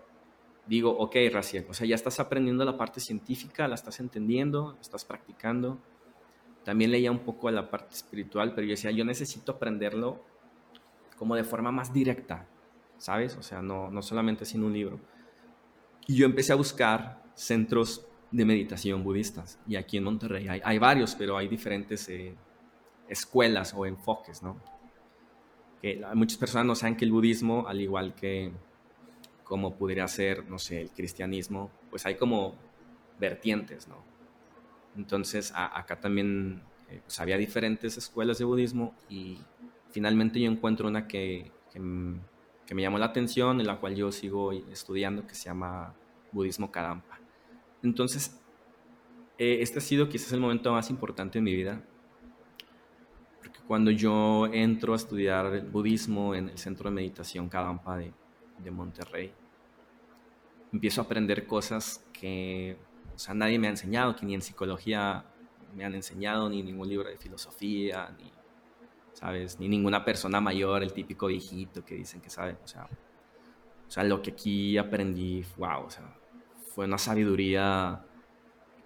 digo, ok, Raciel, o sea, ya estás aprendiendo la parte científica, la estás entendiendo, estás practicando. También leía un poco a la parte espiritual, pero yo decía, yo necesito aprenderlo como de forma más directa, ¿sabes? O sea, no, no solamente sin un libro. Y yo empecé a buscar centros de meditación budistas. Y aquí en Monterrey hay, hay varios, pero hay diferentes eh, escuelas o enfoques, ¿no? Que muchas personas no saben que el budismo, al igual que como pudiera ser, no sé, el cristianismo, pues hay como vertientes, ¿no? Entonces, acá también eh, pues había diferentes escuelas de budismo y finalmente yo encuentro una que, me llamó la atención, en la cual yo sigo estudiando, que se llama Budismo Kadampa. Entonces, eh, este ha sido quizás el momento más importante en mi vida, porque cuando yo entro a estudiar budismo en el centro de meditación Kadampa de, de Monterrey, empiezo a aprender cosas que o sea, nadie me ha enseñado, que ni en psicología me han enseñado, ni ningún libro de filosofía, ni, ¿sabes? Ni ninguna persona mayor, el típico viejito que dicen que sabe. O sea, o sea lo que aquí aprendí, wow, o sea, fue una sabiduría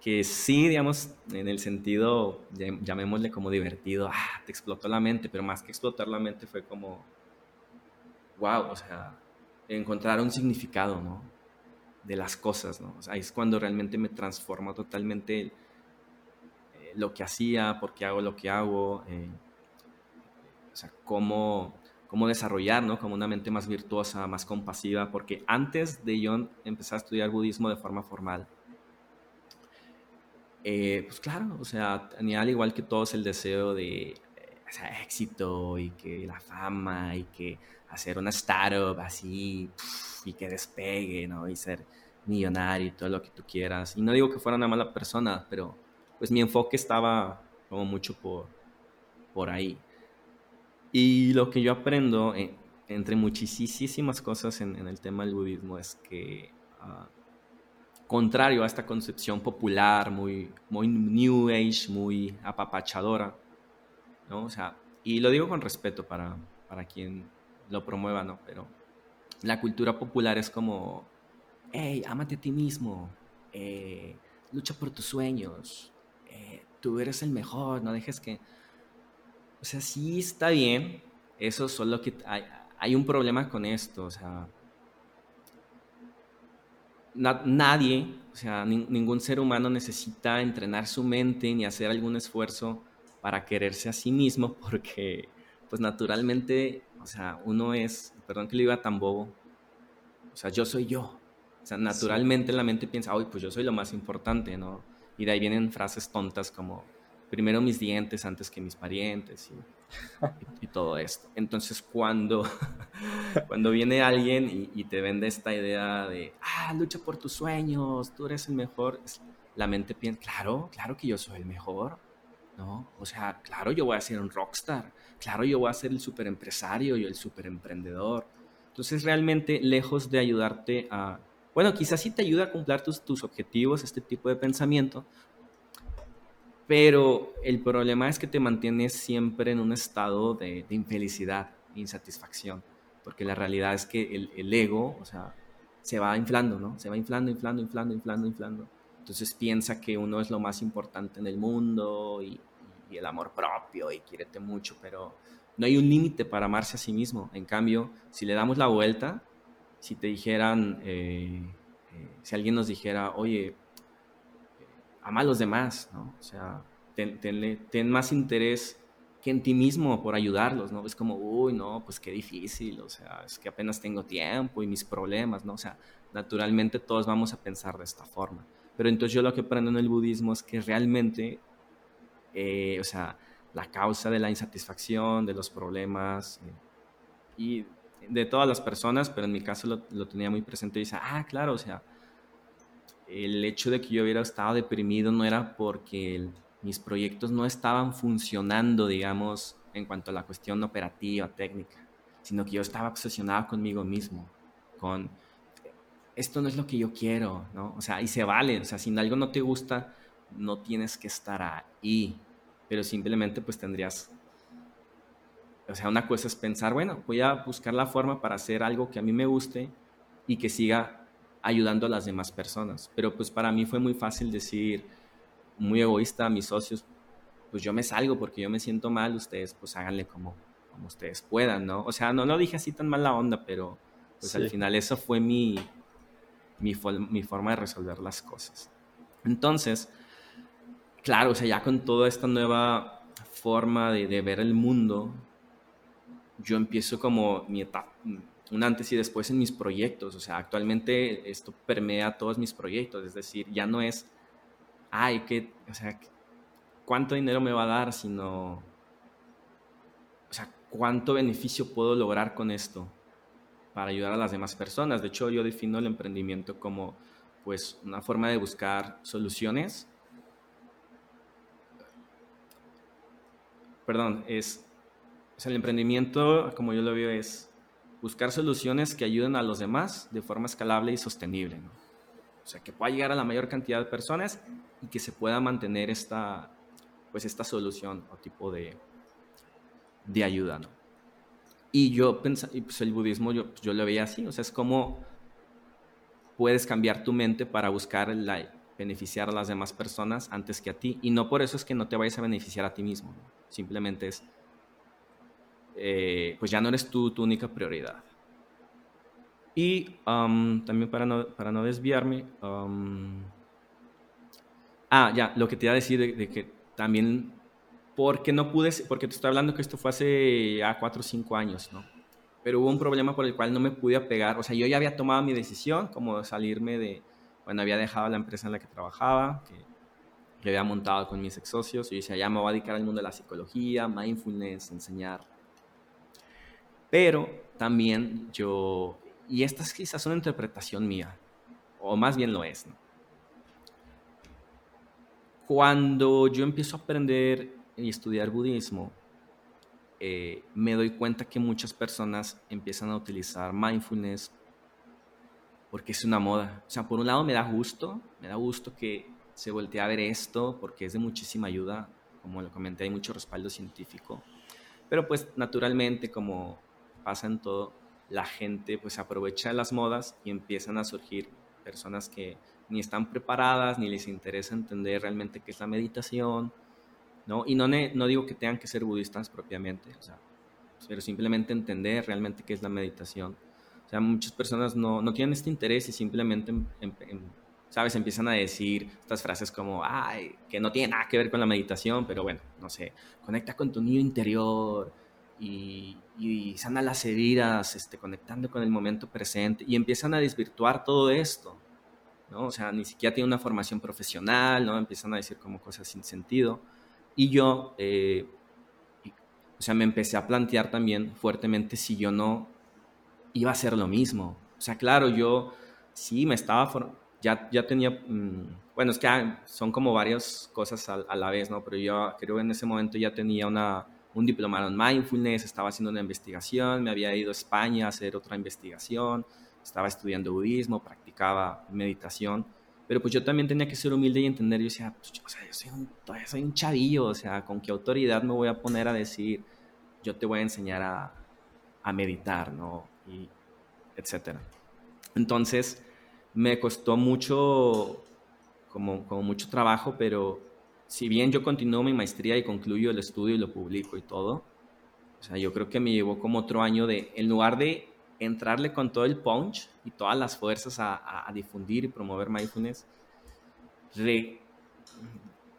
que sí, digamos, en el sentido, llamémosle como divertido, ah, te explotó la mente, pero más que explotar la mente fue como, wow, o sea, encontrar un significado, ¿no? De las cosas, ¿no? O sea, es cuando realmente me transforma totalmente eh, lo que hacía, por qué hago lo que hago, eh, o sea, cómo, cómo desarrollar, ¿no? Como una mente más virtuosa, más compasiva, porque antes de yo empezar a estudiar budismo de forma formal, eh, pues claro, o sea, tenía al igual que todos el deseo de éxito y que la fama y que hacer una startup así y que despegue, ¿no? Y ser millonario y todo lo que tú quieras. Y no digo que fuera una mala persona, pero pues mi enfoque estaba como mucho por, por ahí. Y lo que yo aprendo, eh, entre muchísimas cosas en, el tema del budismo, es que, ah, contrario a esta concepción popular, muy, muy New Age, muy apapachadora, ¿no? O sea, y lo digo con respeto para, para quien lo promueva, ¿no? Pero la cultura popular es como, hey, ámate a ti mismo, eh, lucha por tus sueños, eh, tú eres el mejor, no dejes que... O sea, sí está bien, eso solo que hay, hay un problema con esto, o sea, nadie, o sea, ningún ser humano necesita entrenar su mente ni hacer algún esfuerzo para quererse a sí mismo [LAUGHS] porque pues naturalmente, o sea, uno es, perdón que le diga tan bobo, o sea, yo soy yo. O sea, naturalmente la mente piensa, uy, pues yo soy lo más importante, ¿no? Y de ahí vienen frases tontas como, primero mis dientes antes que mis parientes y, [LAUGHS] todo esto. Entonces, cuando, [LAUGHS] cuando viene alguien y, te vende esta idea de, ah, lucha por tus sueños, tú eres el mejor, la mente piensa, claro, claro que yo soy el mejor, ¿no? O sea, claro, yo voy a ser un rockstar, claro, yo voy a ser el super empresario y el super emprendedor. Entonces, realmente, lejos de ayudarte a, bueno, quizás sí te ayuda a cumplir tus, tus objetivos, este tipo de pensamiento, pero el problema es que te mantienes siempre en un estado de, infelicidad, insatisfacción, porque la realidad es que el, el ego, o sea, se va inflando, ¿no? Se va inflando, inflando, inflando, inflando, inflando. Entonces piensa que uno es lo más importante en el mundo y, el amor propio y quiérete mucho, pero no hay un límite para amarse a sí mismo. En cambio, si le damos la vuelta, si te dijeran, eh, eh, si alguien nos dijera, oye, ama a los demás, ¿no? O sea, ten, más interés que en ti mismo por ayudarlos, ¿no? Es como, uy, no, pues qué difícil, o sea, es que apenas tengo tiempo y mis problemas, ¿no? O sea, naturalmente todos vamos a pensar de esta forma. Pero entonces yo lo que aprendo en el budismo es que realmente, eh, o sea, la causa de la insatisfacción, de los problemas eh, y de todas las personas, pero en mi caso lo, lo tenía muy presente y dice, ah, claro, o sea, el hecho de que yo hubiera estado deprimido no era porque mis proyectos no estaban funcionando, digamos, en cuanto a la cuestión operativa, técnica, sino que yo estaba obsesionado conmigo mismo, con esto no es lo que yo quiero, ¿no? O sea, y se vale, o sea, si algo no te gusta, no tienes que estar ahí, pero simplemente pues tendrías, o sea, una cosa es pensar, bueno, voy a buscar la forma para hacer algo que a mí me guste y que siga ayudando a las demás personas. Pero pues para mí fue muy fácil decir, muy egoísta a mis socios, pues yo me salgo porque yo me siento mal, ustedes pues háganle como, como ustedes puedan, ¿no? O sea, no lo dije así tan mal la onda, pero pues al final eso fue mi, mi, mi forma de resolver las cosas. Entonces, claro, o sea, ya con toda esta nueva forma de, de ver el mundo, yo empiezo como mi etapa, un antes y después en mis proyectos. O sea, actualmente esto permea todos mis proyectos. Es decir, ya no es, ay, que, o sea, cuánto dinero me va a dar, sino, o sea, cuánto beneficio puedo lograr con esto para ayudar a las demás personas. De hecho, yo defino el emprendimiento como, pues, una forma de buscar soluciones. Perdón, es, o el emprendimiento, como yo lo veo, es buscar soluciones que ayuden a los demás de forma escalable y sostenible. O sea, que pueda llegar a la mayor cantidad de personas y que se pueda mantener esta, pues esta solución o tipo de, de ayuda. ¿no? Y yo pensaba, pues el budismo yo, yo lo veía así, o sea, es como puedes cambiar tu mente para buscar la, beneficiar a las demás personas antes que a ti. Y no por eso es que no te vayas a beneficiar a ti mismo. Simplemente es eh, pues ya no eres tú tu única prioridad. Y también para no, para no desviarme, ah, ya, lo que te iba a decir de, que también, porque no pude, porque te estoy hablando que esto fue hace ya cuatro o cinco años, ¿no? Pero hubo un problema por el cual no me pude apegar, o sea, yo ya había tomado mi decisión, como salirme de, bueno, había dejado la empresa en la que trabajaba, que, que había montado con mis ex socios, y decía, ya me voy a dedicar al mundo de la psicología, mindfulness, enseñar pero también yo, y esta es quizás una interpretación mía, o más bien lo es, Cuando yo empiezo a aprender y estudiar budismo, eh, me doy cuenta que muchas personas empiezan a utilizar mindfulness porque es una moda. O sea, por un lado me da gusto, me da gusto que se voltee a ver esto porque es de muchísima ayuda, como lo comenté, hay mucho respaldo científico. Pero pues naturalmente como pasa en todo, la gente pues aprovecha las modas y empiezan a surgir personas que ni están preparadas, ni les interesa entender realmente qué es la meditación, ¿no? Y no, no digo que tengan que ser budistas propiamente, o sea, pero simplemente entender realmente qué es la meditación. O sea, muchas personas no, no tienen este interés y simplemente, em, em, em, ¿sabes? Empiezan a decir estas frases como, ay, que no tiene nada que ver con la meditación, pero bueno, no sé, conecta con tu niño interior, y, sana las heridas, este, conectando con el momento presente y empiezan a desvirtuar todo esto, ¿no? O sea, ni siquiera tiene una formación profesional, ¿no? Empiezan a decir como cosas sin sentido. Y yo, eh, o sea, me empecé a plantear también fuertemente si yo no iba a hacer lo mismo. O sea, claro, yo sí me estaba, ya, ya tenía, mm, bueno, es que son como varias cosas a, a la vez, ¿no? Pero yo creo que en ese momento ya tenía una un diplomado en mindfulness, estaba haciendo una investigación, me había ido a España a hacer otra investigación, estaba estudiando budismo, practicaba meditación, pero pues yo también tenía que ser humilde y entender, yo decía, pues, o sea, yo soy un, todavía soy un chavillo, o sea, ¿con qué autoridad me voy a poner a decir, yo te voy a enseñar a, a meditar, ¿no? Y etcétera. Entonces, me costó mucho, como, como mucho trabajo, pero si bien yo continúo mi maestría y concluyo el estudio y lo publico y todo, o sea, yo creo que me llevó como otro año de, en lugar de entrarle con todo el punch y todas las fuerzas a, difundir y promover mindfulness,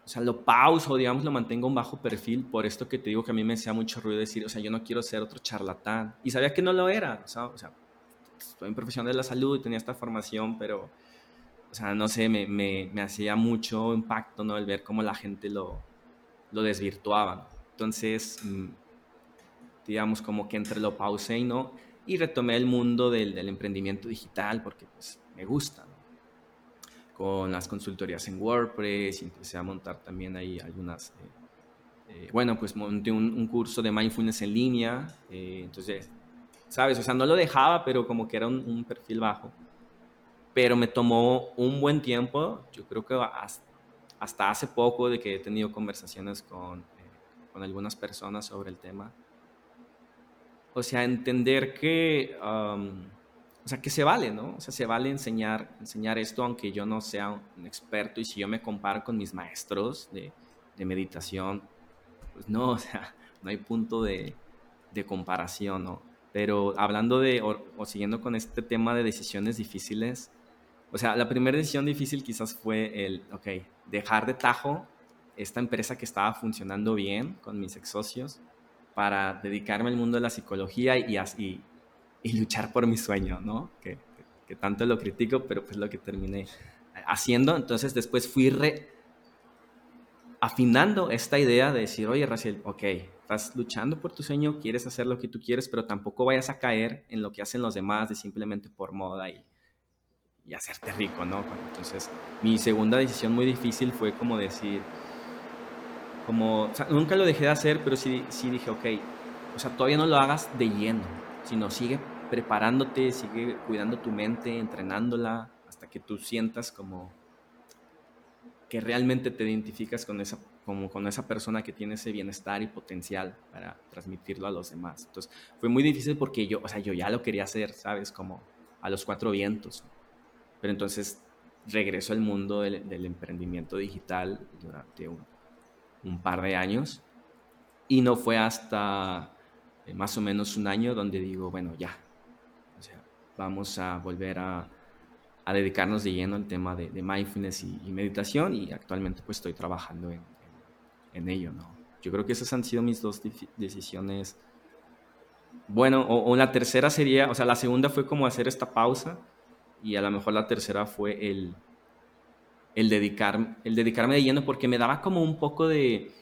o sea, lo pauso, digamos, lo mantengo un bajo perfil por esto que te digo que a mí me hacía mucho ruido decir, o sea, yo no quiero ser otro charlatán. Y sabía que no lo era, o sea, o sea estoy en profesión de la salud y tenía esta formación, pero, o sea, no sé, me, me, me hacía mucho impacto, ¿no? El ver cómo la gente lo, lo desvirtuaba. Entonces, mm, digamos, como que entre lo pausé y no, y retomé el mundo del, del emprendimiento digital porque, pues, me gusta, ¿no? con las consultorías en WordPress empecé a montar también ahí algunas... Eh, eh, bueno, pues monté un, curso de mindfulness en línea, eh, entonces, ¿sabes? O sea, no lo dejaba, pero como que era un, perfil bajo. Pero me tomó un buen tiempo, yo creo que hasta, hace poco de que he tenido conversaciones con, con algunas personas sobre el tema. O sea, entender que... Um, o sea, que se vale, ¿no? O sea, se vale enseñar, enseñar esto aunque yo no sea un experto y si yo me comparo con mis maestros de, de meditación, pues no, [LAUGHS] o sea, no hay punto de, de comparación, ¿no? Pero hablando de, o, o, siguiendo con este tema de decisiones difíciles, o sea, la primera decisión difícil quizás fue el, ok, dejar de tajo esta empresa que estaba funcionando bien con mis ex socios para dedicarme al mundo de la psicología y, y, y luchar por mi sueño, ¿no? Que, que, tanto lo critico, pero pues lo que terminé haciendo. Entonces después fui re afinando esta idea de decir, oye, Raciel, ok, estás luchando por tu sueño, quieres hacer lo que tú quieres, pero tampoco vayas a caer en lo que hacen los demás de simplemente por moda y, y hacerte rico, ¿no? Entonces, mi segunda decisión muy difícil fue como decir, como, o sea, nunca lo dejé de hacer, pero sí, sí dije, ok, o sea, todavía no lo hagas de lleno, sino sigue preparándote, sigue cuidando tu mente, entrenándola, hasta que tú sientas como que realmente te identificas con esa, como con esa persona que tiene ese bienestar y potencial para transmitirlo a los demás. Entonces, fue muy difícil porque yo, o sea, yo ya lo quería hacer, ¿sabes? Como a los cuatro vientos. Pero entonces regreso al mundo del, emprendimiento digital durante un, un par de años y no fue hasta eh, más o menos un año donde digo, bueno, ya, vamos a volver a, a dedicarnos de lleno al tema de, de mindfulness y, meditación y actualmente pues estoy trabajando en, en, ello, ¿no? Yo creo que esas han sido mis dos decisiones. Bueno, o, o, la tercera sería, o sea, la segunda fue como hacer esta pausa y a lo mejor la tercera fue el, el, dedicar, el dedicarme de lleno porque me daba como un poco de,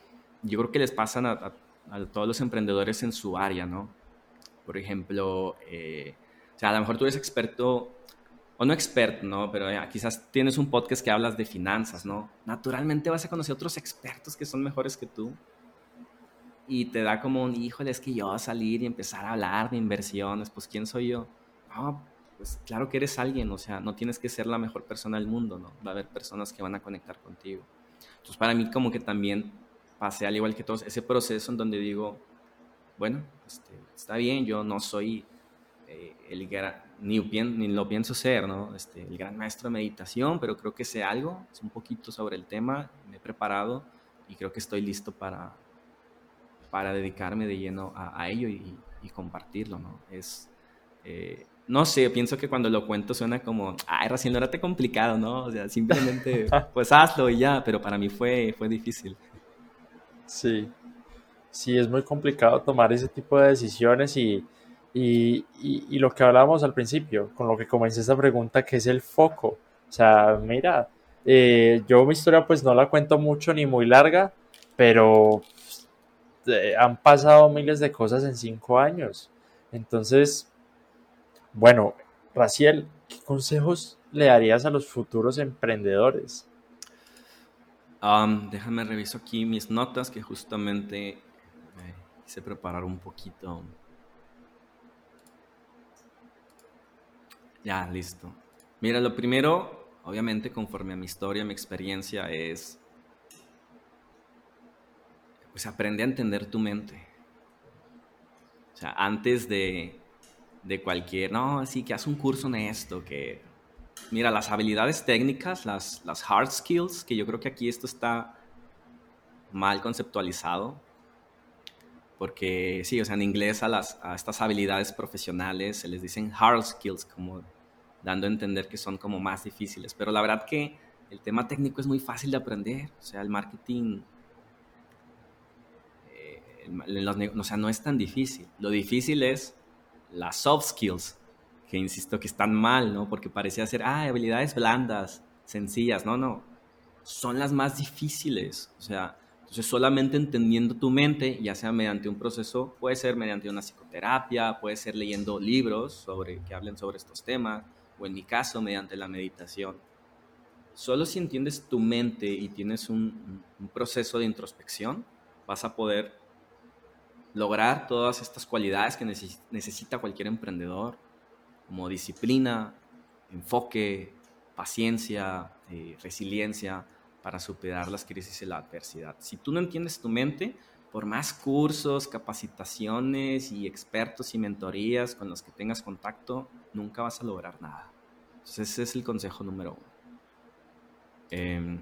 yo creo que les pasan a, a, todos los emprendedores en su área, ¿no? Por ejemplo, eh, o sea, a lo mejor tú eres experto, o no experto, ¿no? Pero quizás tienes un podcast que hablas de finanzas, ¿no? Naturalmente vas a conocer otros expertos que son mejores que tú. Y te da como un, híjole, es que yo salir y empezar a hablar de inversiones, pues ¿quién soy yo? No, pues claro que eres alguien, o sea, no tienes que ser la mejor persona del mundo, ¿no? Va a haber personas que van a conectar contigo. Entonces, para mí como que también pasé al igual que todos ese proceso en donde digo, bueno, este, está bien, yo no soy eh, el ni, ni, lo pienso ser, ¿no? Este, el gran maestro de meditación, pero creo que sé algo, es un poquito sobre el tema, me he preparado y creo que estoy listo para, para dedicarme de lleno a, ello y, compartirlo, ¿no? Es, eh, no sé, pienso que cuando lo cuento suena como, ay, recién no era complicado, ¿no? O sea, simplemente, [LAUGHS] pues hazlo y ya, pero para mí fue, fue difícil. Sí, sí, es muy complicado tomar ese tipo de decisiones y, y, y, lo que hablábamos al principio, con lo que comencé esta pregunta, que es el foco. O sea, mira, eh, yo mi historia pues no la cuento mucho ni muy larga, pero eh, han pasado miles de cosas en cinco años. Entonces, bueno, Raciel, ¿qué consejos le darías a los futuros emprendedores? Déjame reviso aquí mis notas que justamente quise preparar un poquito. Ya, listo. Mira, lo primero, obviamente, conforme a mi historia, mi experiencia, es. Pues aprende a entender tu mente. O sea, antes de, de cualquier. No, así que haz un curso en esto, que. Mira, las habilidades técnicas, las, las hard skills, que yo creo que aquí esto está mal conceptualizado. Porque sí, o sea, en inglés a, las, a estas habilidades profesionales se les dicen hard skills, como dando a entender que son como más difíciles. Pero la verdad que el tema técnico es muy fácil de aprender. O sea, el marketing eh, o sea, no es tan difícil. Lo difícil es las soft skills, que insisto que están mal, ¿no? Porque parecía ser, ah, habilidades blandas, sencillas. No, no. Son las más difíciles. O sea, entonces solamente entendiendo tu mente, ya sea mediante un proceso, puede ser mediante una psicoterapia, puede ser leyendo libros sobre, que hablen sobre estos temas, o en mi caso, mediante la meditación. Solo si entiendes tu mente y tienes un, un proceso de introspección, vas a poder lograr todas estas cualidades que necesita cualquier emprendedor, como disciplina, enfoque, paciencia, eh, resiliencia para superar las crisis y la adversidad. Si tú no entiendes tu mente, por más cursos, capacitaciones y expertos y mentorías con los que tengas contacto, nunca vas a lograr nada. Entonces ese es el consejo número uno. Em,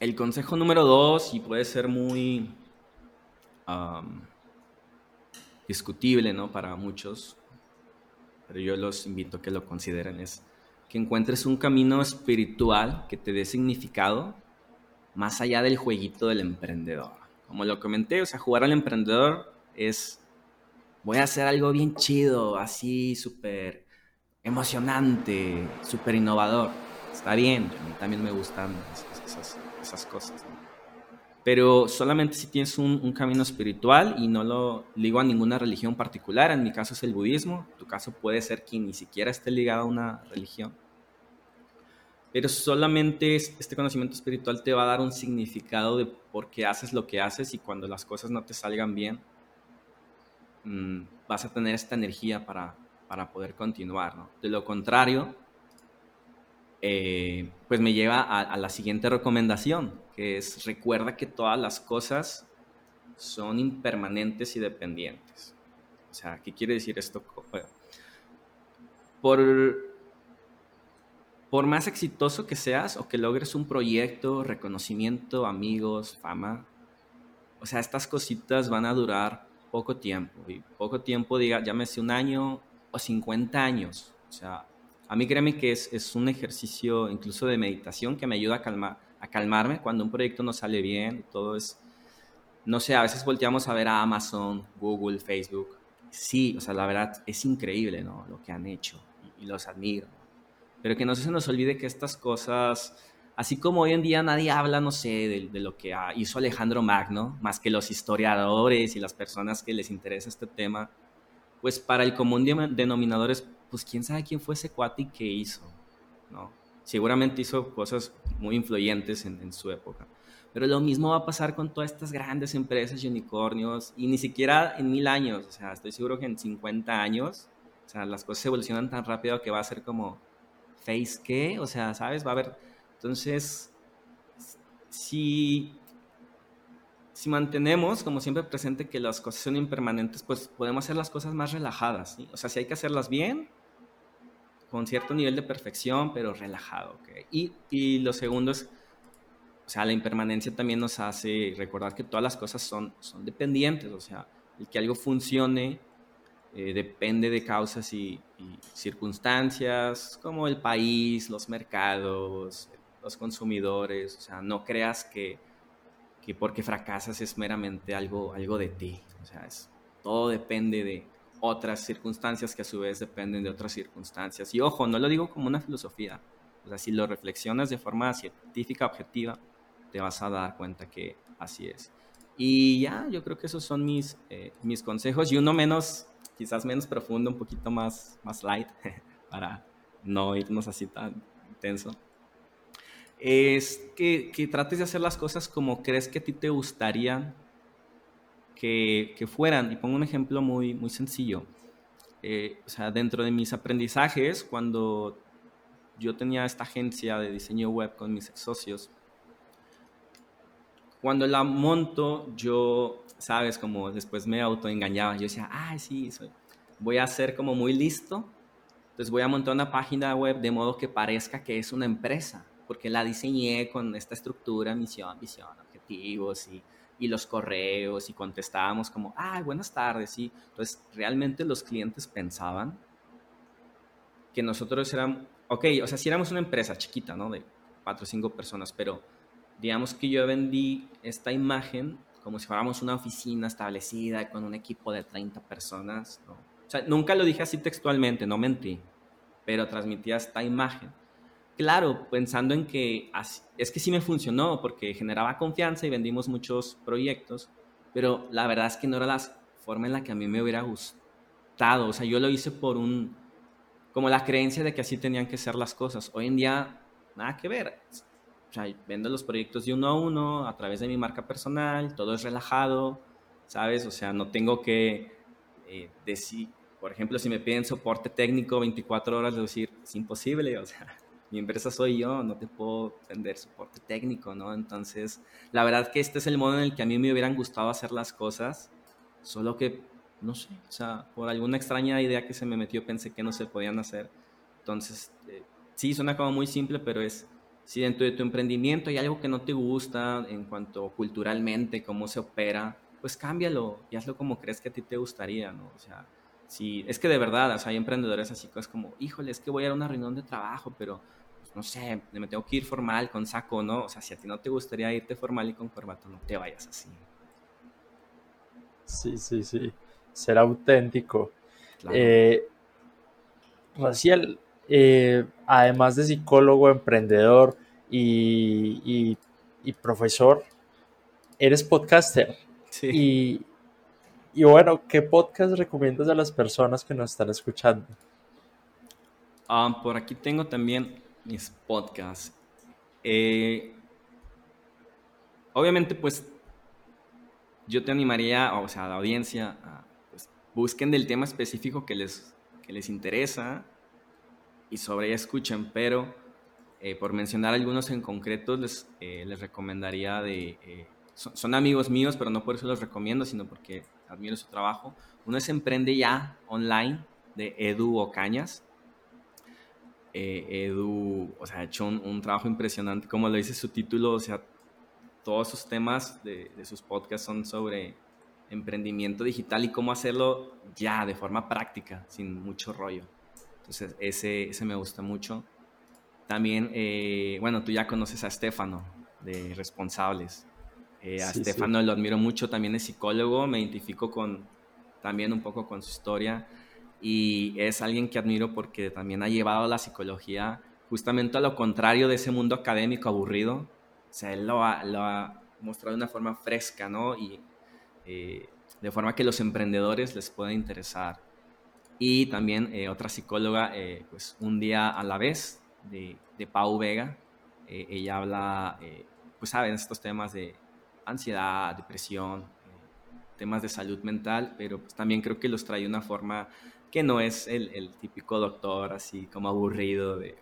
el consejo número dos, y puede ser muy discutible ¿no? para muchos, pero yo los invito a que lo consideren, es que encuentres un camino espiritual que te dé significado más allá del jueguito del emprendedor. Como lo comenté, o sea, jugar al emprendedor es, voy a hacer algo bien chido, así súper emocionante, súper innovador. Está bien, a mí también me gustan esas, esas cosas. Pero solamente si tienes un, camino espiritual y no lo ligo a ninguna religión particular, en mi caso es el budismo, en tu caso puede ser que ni siquiera esté ligado a una religión. Pero solamente este conocimiento espiritual te va a dar un significado de por qué haces lo que haces y cuando las cosas no te salgan bien, mm, vas a tener esta energía para, para poder continuar. ¿no? De lo contrario, eh, pues me lleva a, la siguiente recomendación, que es recuerda que todas las cosas son impermanentes y dependientes. O sea, ¿qué quiere decir esto? Por, por más exitoso que seas o que logres un proyecto, reconocimiento, amigos, fama, o sea, estas cositas van a durar poco tiempo. Y poco tiempo, diga, llámese un año o 50 años. O sea, a mí créeme que es, es, un ejercicio incluso de meditación que me ayuda a, calmar, a calmarme cuando un proyecto no sale bien. Todo es, no sé, a veces volteamos a ver a Amazon, Google, Facebook. Sí, o sea, la verdad es increíble ¿no? lo que han hecho y, los admiro. Pero que no se nos olvide que estas cosas, así como hoy en día nadie habla, no sé, de, de lo que hizo Alejandro Magno, más que los historiadores y las personas que les interesa este tema, pues para el común denominador es pues quién sabe quién fue ese cuate y qué hizo, ¿no? Seguramente hizo cosas muy influyentes en, su época. Pero lo mismo va a pasar con todas estas grandes empresas y unicornios, y ni siquiera en mil años, o sea, estoy seguro que en 50 años, o sea, las cosas evolucionan tan rápido que va a ser como, ¿face qué? O sea, ¿sabes? Va a haber... Entonces, si, si mantenemos, como siempre, presente que las cosas son impermanentes, pues podemos hacer las cosas más relajadas, ¿sí? O sea, si hay que hacerlas bien, con cierto nivel de perfección, pero relajado. Y, y, lo segundo es, o sea, la impermanencia también nos hace recordar que todas las cosas son, son dependientes, o sea, el que algo funcione eh, depende de causas y, circunstancias como el país, los mercados, los consumidores, o sea, no creas que, que porque fracasas es meramente algo, algo de ti, o sea, es, todo depende de, otras circunstancias que a su vez dependen de otras circunstancias. Y ojo, no lo digo como una filosofía. O sea, si lo reflexionas de forma científica, objetiva, te vas a dar cuenta que así es. Y ya, yo creo que esos son mis, eh, mis consejos. Y uno menos, quizás menos profundo, un poquito más, más light, [LAUGHS] para no irnos así tan intenso. Es que, que trates de hacer las cosas como crees que a ti te gustaría que, fueran. Y pongo un ejemplo muy, muy sencillo. Eh, o sea, dentro de mis aprendizajes, cuando yo tenía esta agencia de diseño web con mis ex socios, cuando la monto, yo, sabes, como después me autoengañaba. Yo decía, ay, sí, soy, voy a ser como muy listo. Entonces voy a montar una página web de modo que parezca que es una empresa, porque la diseñé con esta estructura, misión, visión, objetivos y y los correos y contestábamos como, ah, buenas tardes, y entonces realmente los clientes pensaban que nosotros éramos, ok, o sea, si éramos una empresa chiquita, ¿no? De cuatro o cinco personas, pero digamos que yo vendí esta imagen como si fuéramos una oficina establecida con un equipo de 30 personas, ¿no? O sea, nunca lo dije así textualmente, no mentí, pero transmitía esta imagen. Claro, pensando en que es que sí me funcionó porque generaba confianza y vendimos muchos proyectos, pero la verdad es que no era la forma en la que a mí me hubiera gustado. O sea, yo lo hice por un, como la creencia de que así tenían que ser las cosas. Hoy en día, nada que ver. O sea, vendo los proyectos de uno a uno a través de mi marca personal, todo es relajado, ¿sabes? O sea, no tengo que eh, decir, por ejemplo, si me piden soporte técnico 24 horas, decir, es imposible, o sea, mi empresa soy yo, no te puedo vender soporte técnico, ¿no? Entonces, la verdad que este es el modo en el que a mí me hubieran gustado hacer las cosas, solo que, no sé, o sea, por alguna extraña idea que se me metió pensé que no se podían hacer. Entonces, eh, sí, suena como muy simple, pero es, si dentro de tu emprendimiento hay algo que no te gusta en cuanto culturalmente, cómo se opera, pues cámbialo y hazlo como crees que a ti te gustaría, ¿no? O sea, si, es que de verdad, o sea, hay emprendedores así que es como, híjole, es que voy a ir a una reunión de trabajo, pero no sé, me tengo que ir formal con saco, ¿no? O sea, si a ti no te gustaría irte formal y con corbata, no te vayas así. Sí, sí, sí. Ser auténtico. Eh, Raciel, eh, además de psicólogo, emprendedor y, profesor, eres podcaster. Sí. Y, y bueno, ¿qué podcast recomiendas a las personas que nos están escuchando? Ah, por aquí tengo también mis podcasts. Eh, obviamente, pues yo te animaría, o sea, a la audiencia, a, pues, busquen del tema específico que les, que les interesa y sobre ella escuchen, pero eh, por mencionar algunos en concreto, les, eh, les recomendaría de... Son, son, amigos míos, pero no por eso los recomiendo, sino porque admiro su trabajo. Uno es Emprende Ya Online de Edu Ocañas. Eh, Edu, o sea, ha hecho un, trabajo impresionante, como lo dice su título, o sea, todos sus temas de, sus podcasts son sobre emprendimiento digital y cómo hacerlo ya, de forma práctica, sin mucho rollo. Entonces, ese, ese me gusta mucho. También, eh, bueno, tú ya conoces a Estefano de Responsables. Eh, a Estefano lo admiro mucho, también es psicólogo, me identifico con, también un poco con su historia y es alguien que admiro porque también ha llevado la psicología justamente a lo contrario de ese mundo académico aburrido. O sea, él lo ha, mostrado de una forma fresca, ¿no? Y eh, de forma que los emprendedores les pueda interesar. Y también eh, otra psicóloga, eh, pues un día a la vez, de, de Pau Vega. ella habla, pues saben, estos temas de ansiedad, depresión, temas de salud mental, pero pues también creo que los trae de una forma que no es el, típico doctor así como aburrido de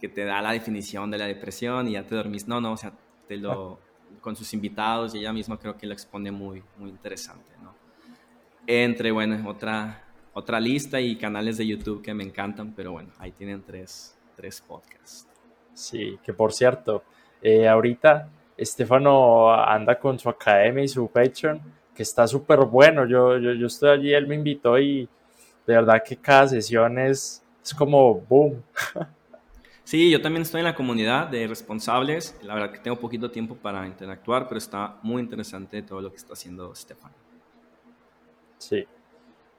que te da la definición de la depresión y ya te dormís. No, no, o sea, te lo, con sus invitados y ella misma creo que lo expone muy, muy interesante, ¿no? Entre, bueno, otra, otra lista y canales de YouTube que me encantan, pero bueno, ahí tienen tres, tres podcasts. Sí, que por cierto, eh, ahorita Estefano anda con su academia y su Patreon que está súper bueno. Yo, yo, yo, estoy allí, él me invitó y de verdad que cada sesión es, es como boom. Sí, yo también estoy en la comunidad de responsables. La verdad que tengo poquito tiempo para interactuar, pero está muy interesante todo lo que está haciendo Stefan. Sí.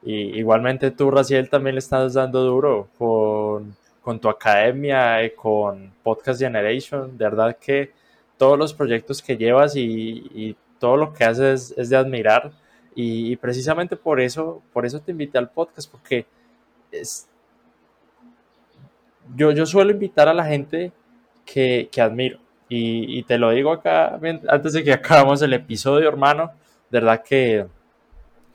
Y igualmente tú, Raciel, también le estás dando duro con, con tu academia, y con Podcast Generation. De verdad que todos los proyectos que llevas y, y todo lo que haces es, de admirar y, precisamente por eso, por eso te invité al podcast, porque es, yo, yo suelo invitar a la gente que, admiro y, te lo digo acá antes de que acabamos el episodio, hermano, de verdad que,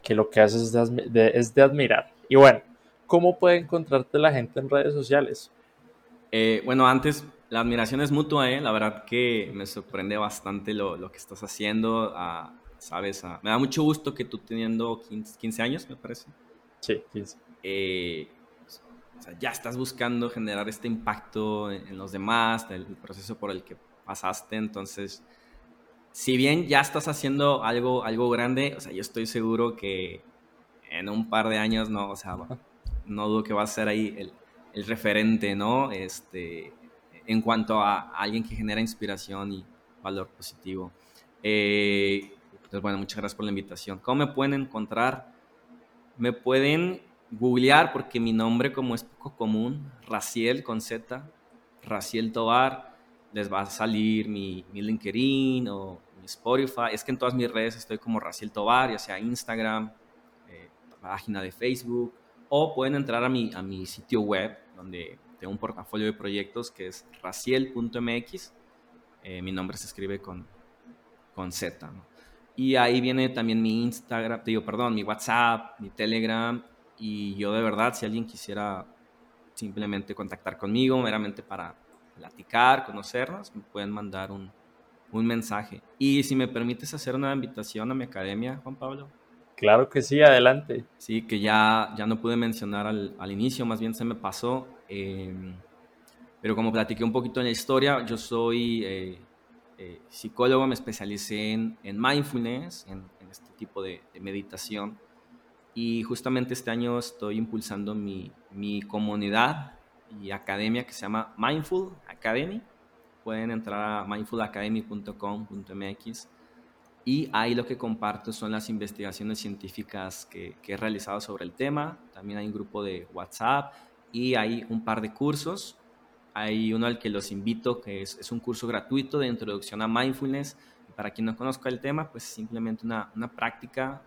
que lo que haces es de, es de admirar. Y bueno, ¿cómo puede encontrarte la gente en redes sociales? Eh, bueno, antes la admiración es mutua, ¿eh? La verdad que me sorprende bastante lo, lo que estás haciendo. ¿Sabes? Me da mucho gusto que tú teniendo 15, años, me parece. Sí, 15. Eh, o sea, ya estás buscando generar este impacto en, los demás, el, proceso por el que pasaste. Entonces, si bien ya estás haciendo algo, algo grande, o sea, yo estoy seguro que en un par de años no, o sea, no dudo que va a ser ahí el, el referente, ¿no? Este, en cuanto a alguien que genera inspiración y valor positivo. Eh, pues bueno, muchas gracias por la invitación. ¿Cómo me pueden encontrar? Me pueden googlear porque mi nombre como es poco común, Raciel con Z, Raciel Tobar, les va a salir mi, mi LinkedIn o mi Spotify. Es que en todas mis redes estoy como Raciel Tobar, ya sea Instagram, eh, página de Facebook, o pueden entrar a mi, a mi sitio web donde tengo un portafolio de proyectos que es raciel.mx. Eh, mi nombre se escribe con, con Z. Y ahí viene también mi Instagram, digo, perdón, mi WhatsApp, mi Telegram. Y yo de verdad, si alguien quisiera simplemente contactar conmigo, meramente para platicar, conocernos, me pueden mandar un, un mensaje. Y si me permites hacer una invitación a mi academia, Juan Pablo. Claro que sí, adelante. Sí, que ya, ya no pude mencionar al, al inicio, más bien se me pasó. Eh, pero como platiqué un poquito en la historia, yo soy eh, eh, psicólogo, me especialicé en, en mindfulness, en, en, este tipo de, de, meditación. Y justamente este año estoy impulsando mi, mi comunidad y academia que se llama Mindful Academy. Pueden entrar a mindfulacademy.com.mx y ahí lo que comparto son las investigaciones científicas que, que, he realizado sobre el tema. También hay un grupo de WhatsApp y hay un par de cursos. Hay uno al que los invito, que es, es un curso gratuito de introducción a mindfulness. Para quien no conozca el tema, pues simplemente una, una práctica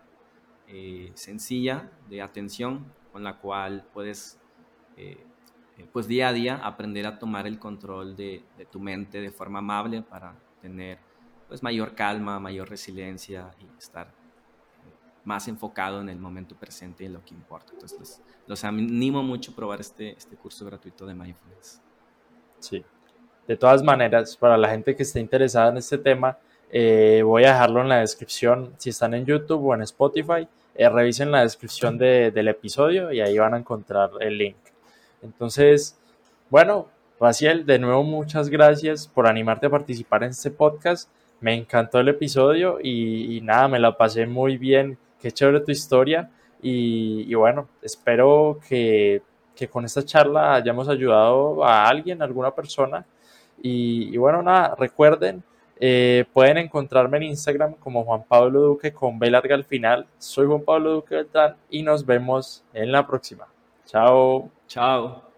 eh, sencilla de atención con la cual puedes, eh, pues día a día, aprender a tomar el control de, de tu mente de forma amable para tener pues mayor calma, mayor resiliencia y estar más enfocado en el momento presente y en lo que importa. Entonces, los, animo mucho a probar este, este curso gratuito de mindfulness. Sí. De todas maneras, para la gente que esté interesada en este tema, eh, voy a dejarlo en la descripción. Si están en YouTube o en Spotify, eh, revisen la descripción de, del episodio y ahí van a encontrar el link. Entonces, bueno, Raciel, de nuevo muchas gracias por animarte a participar en este podcast me encantó el episodio y, y, nada, me la pasé muy bien. Qué chévere tu historia. Y, bueno, espero que, que, con esta charla hayamos ayudado a alguien, a alguna persona. Y, y bueno, nada, recuerden, eh, pueden encontrarme en Instagram como Juan Pablo Duque con B larga al final. Soy Juan Pablo Duque Beltrán y nos vemos en la próxima. Chao. Chao.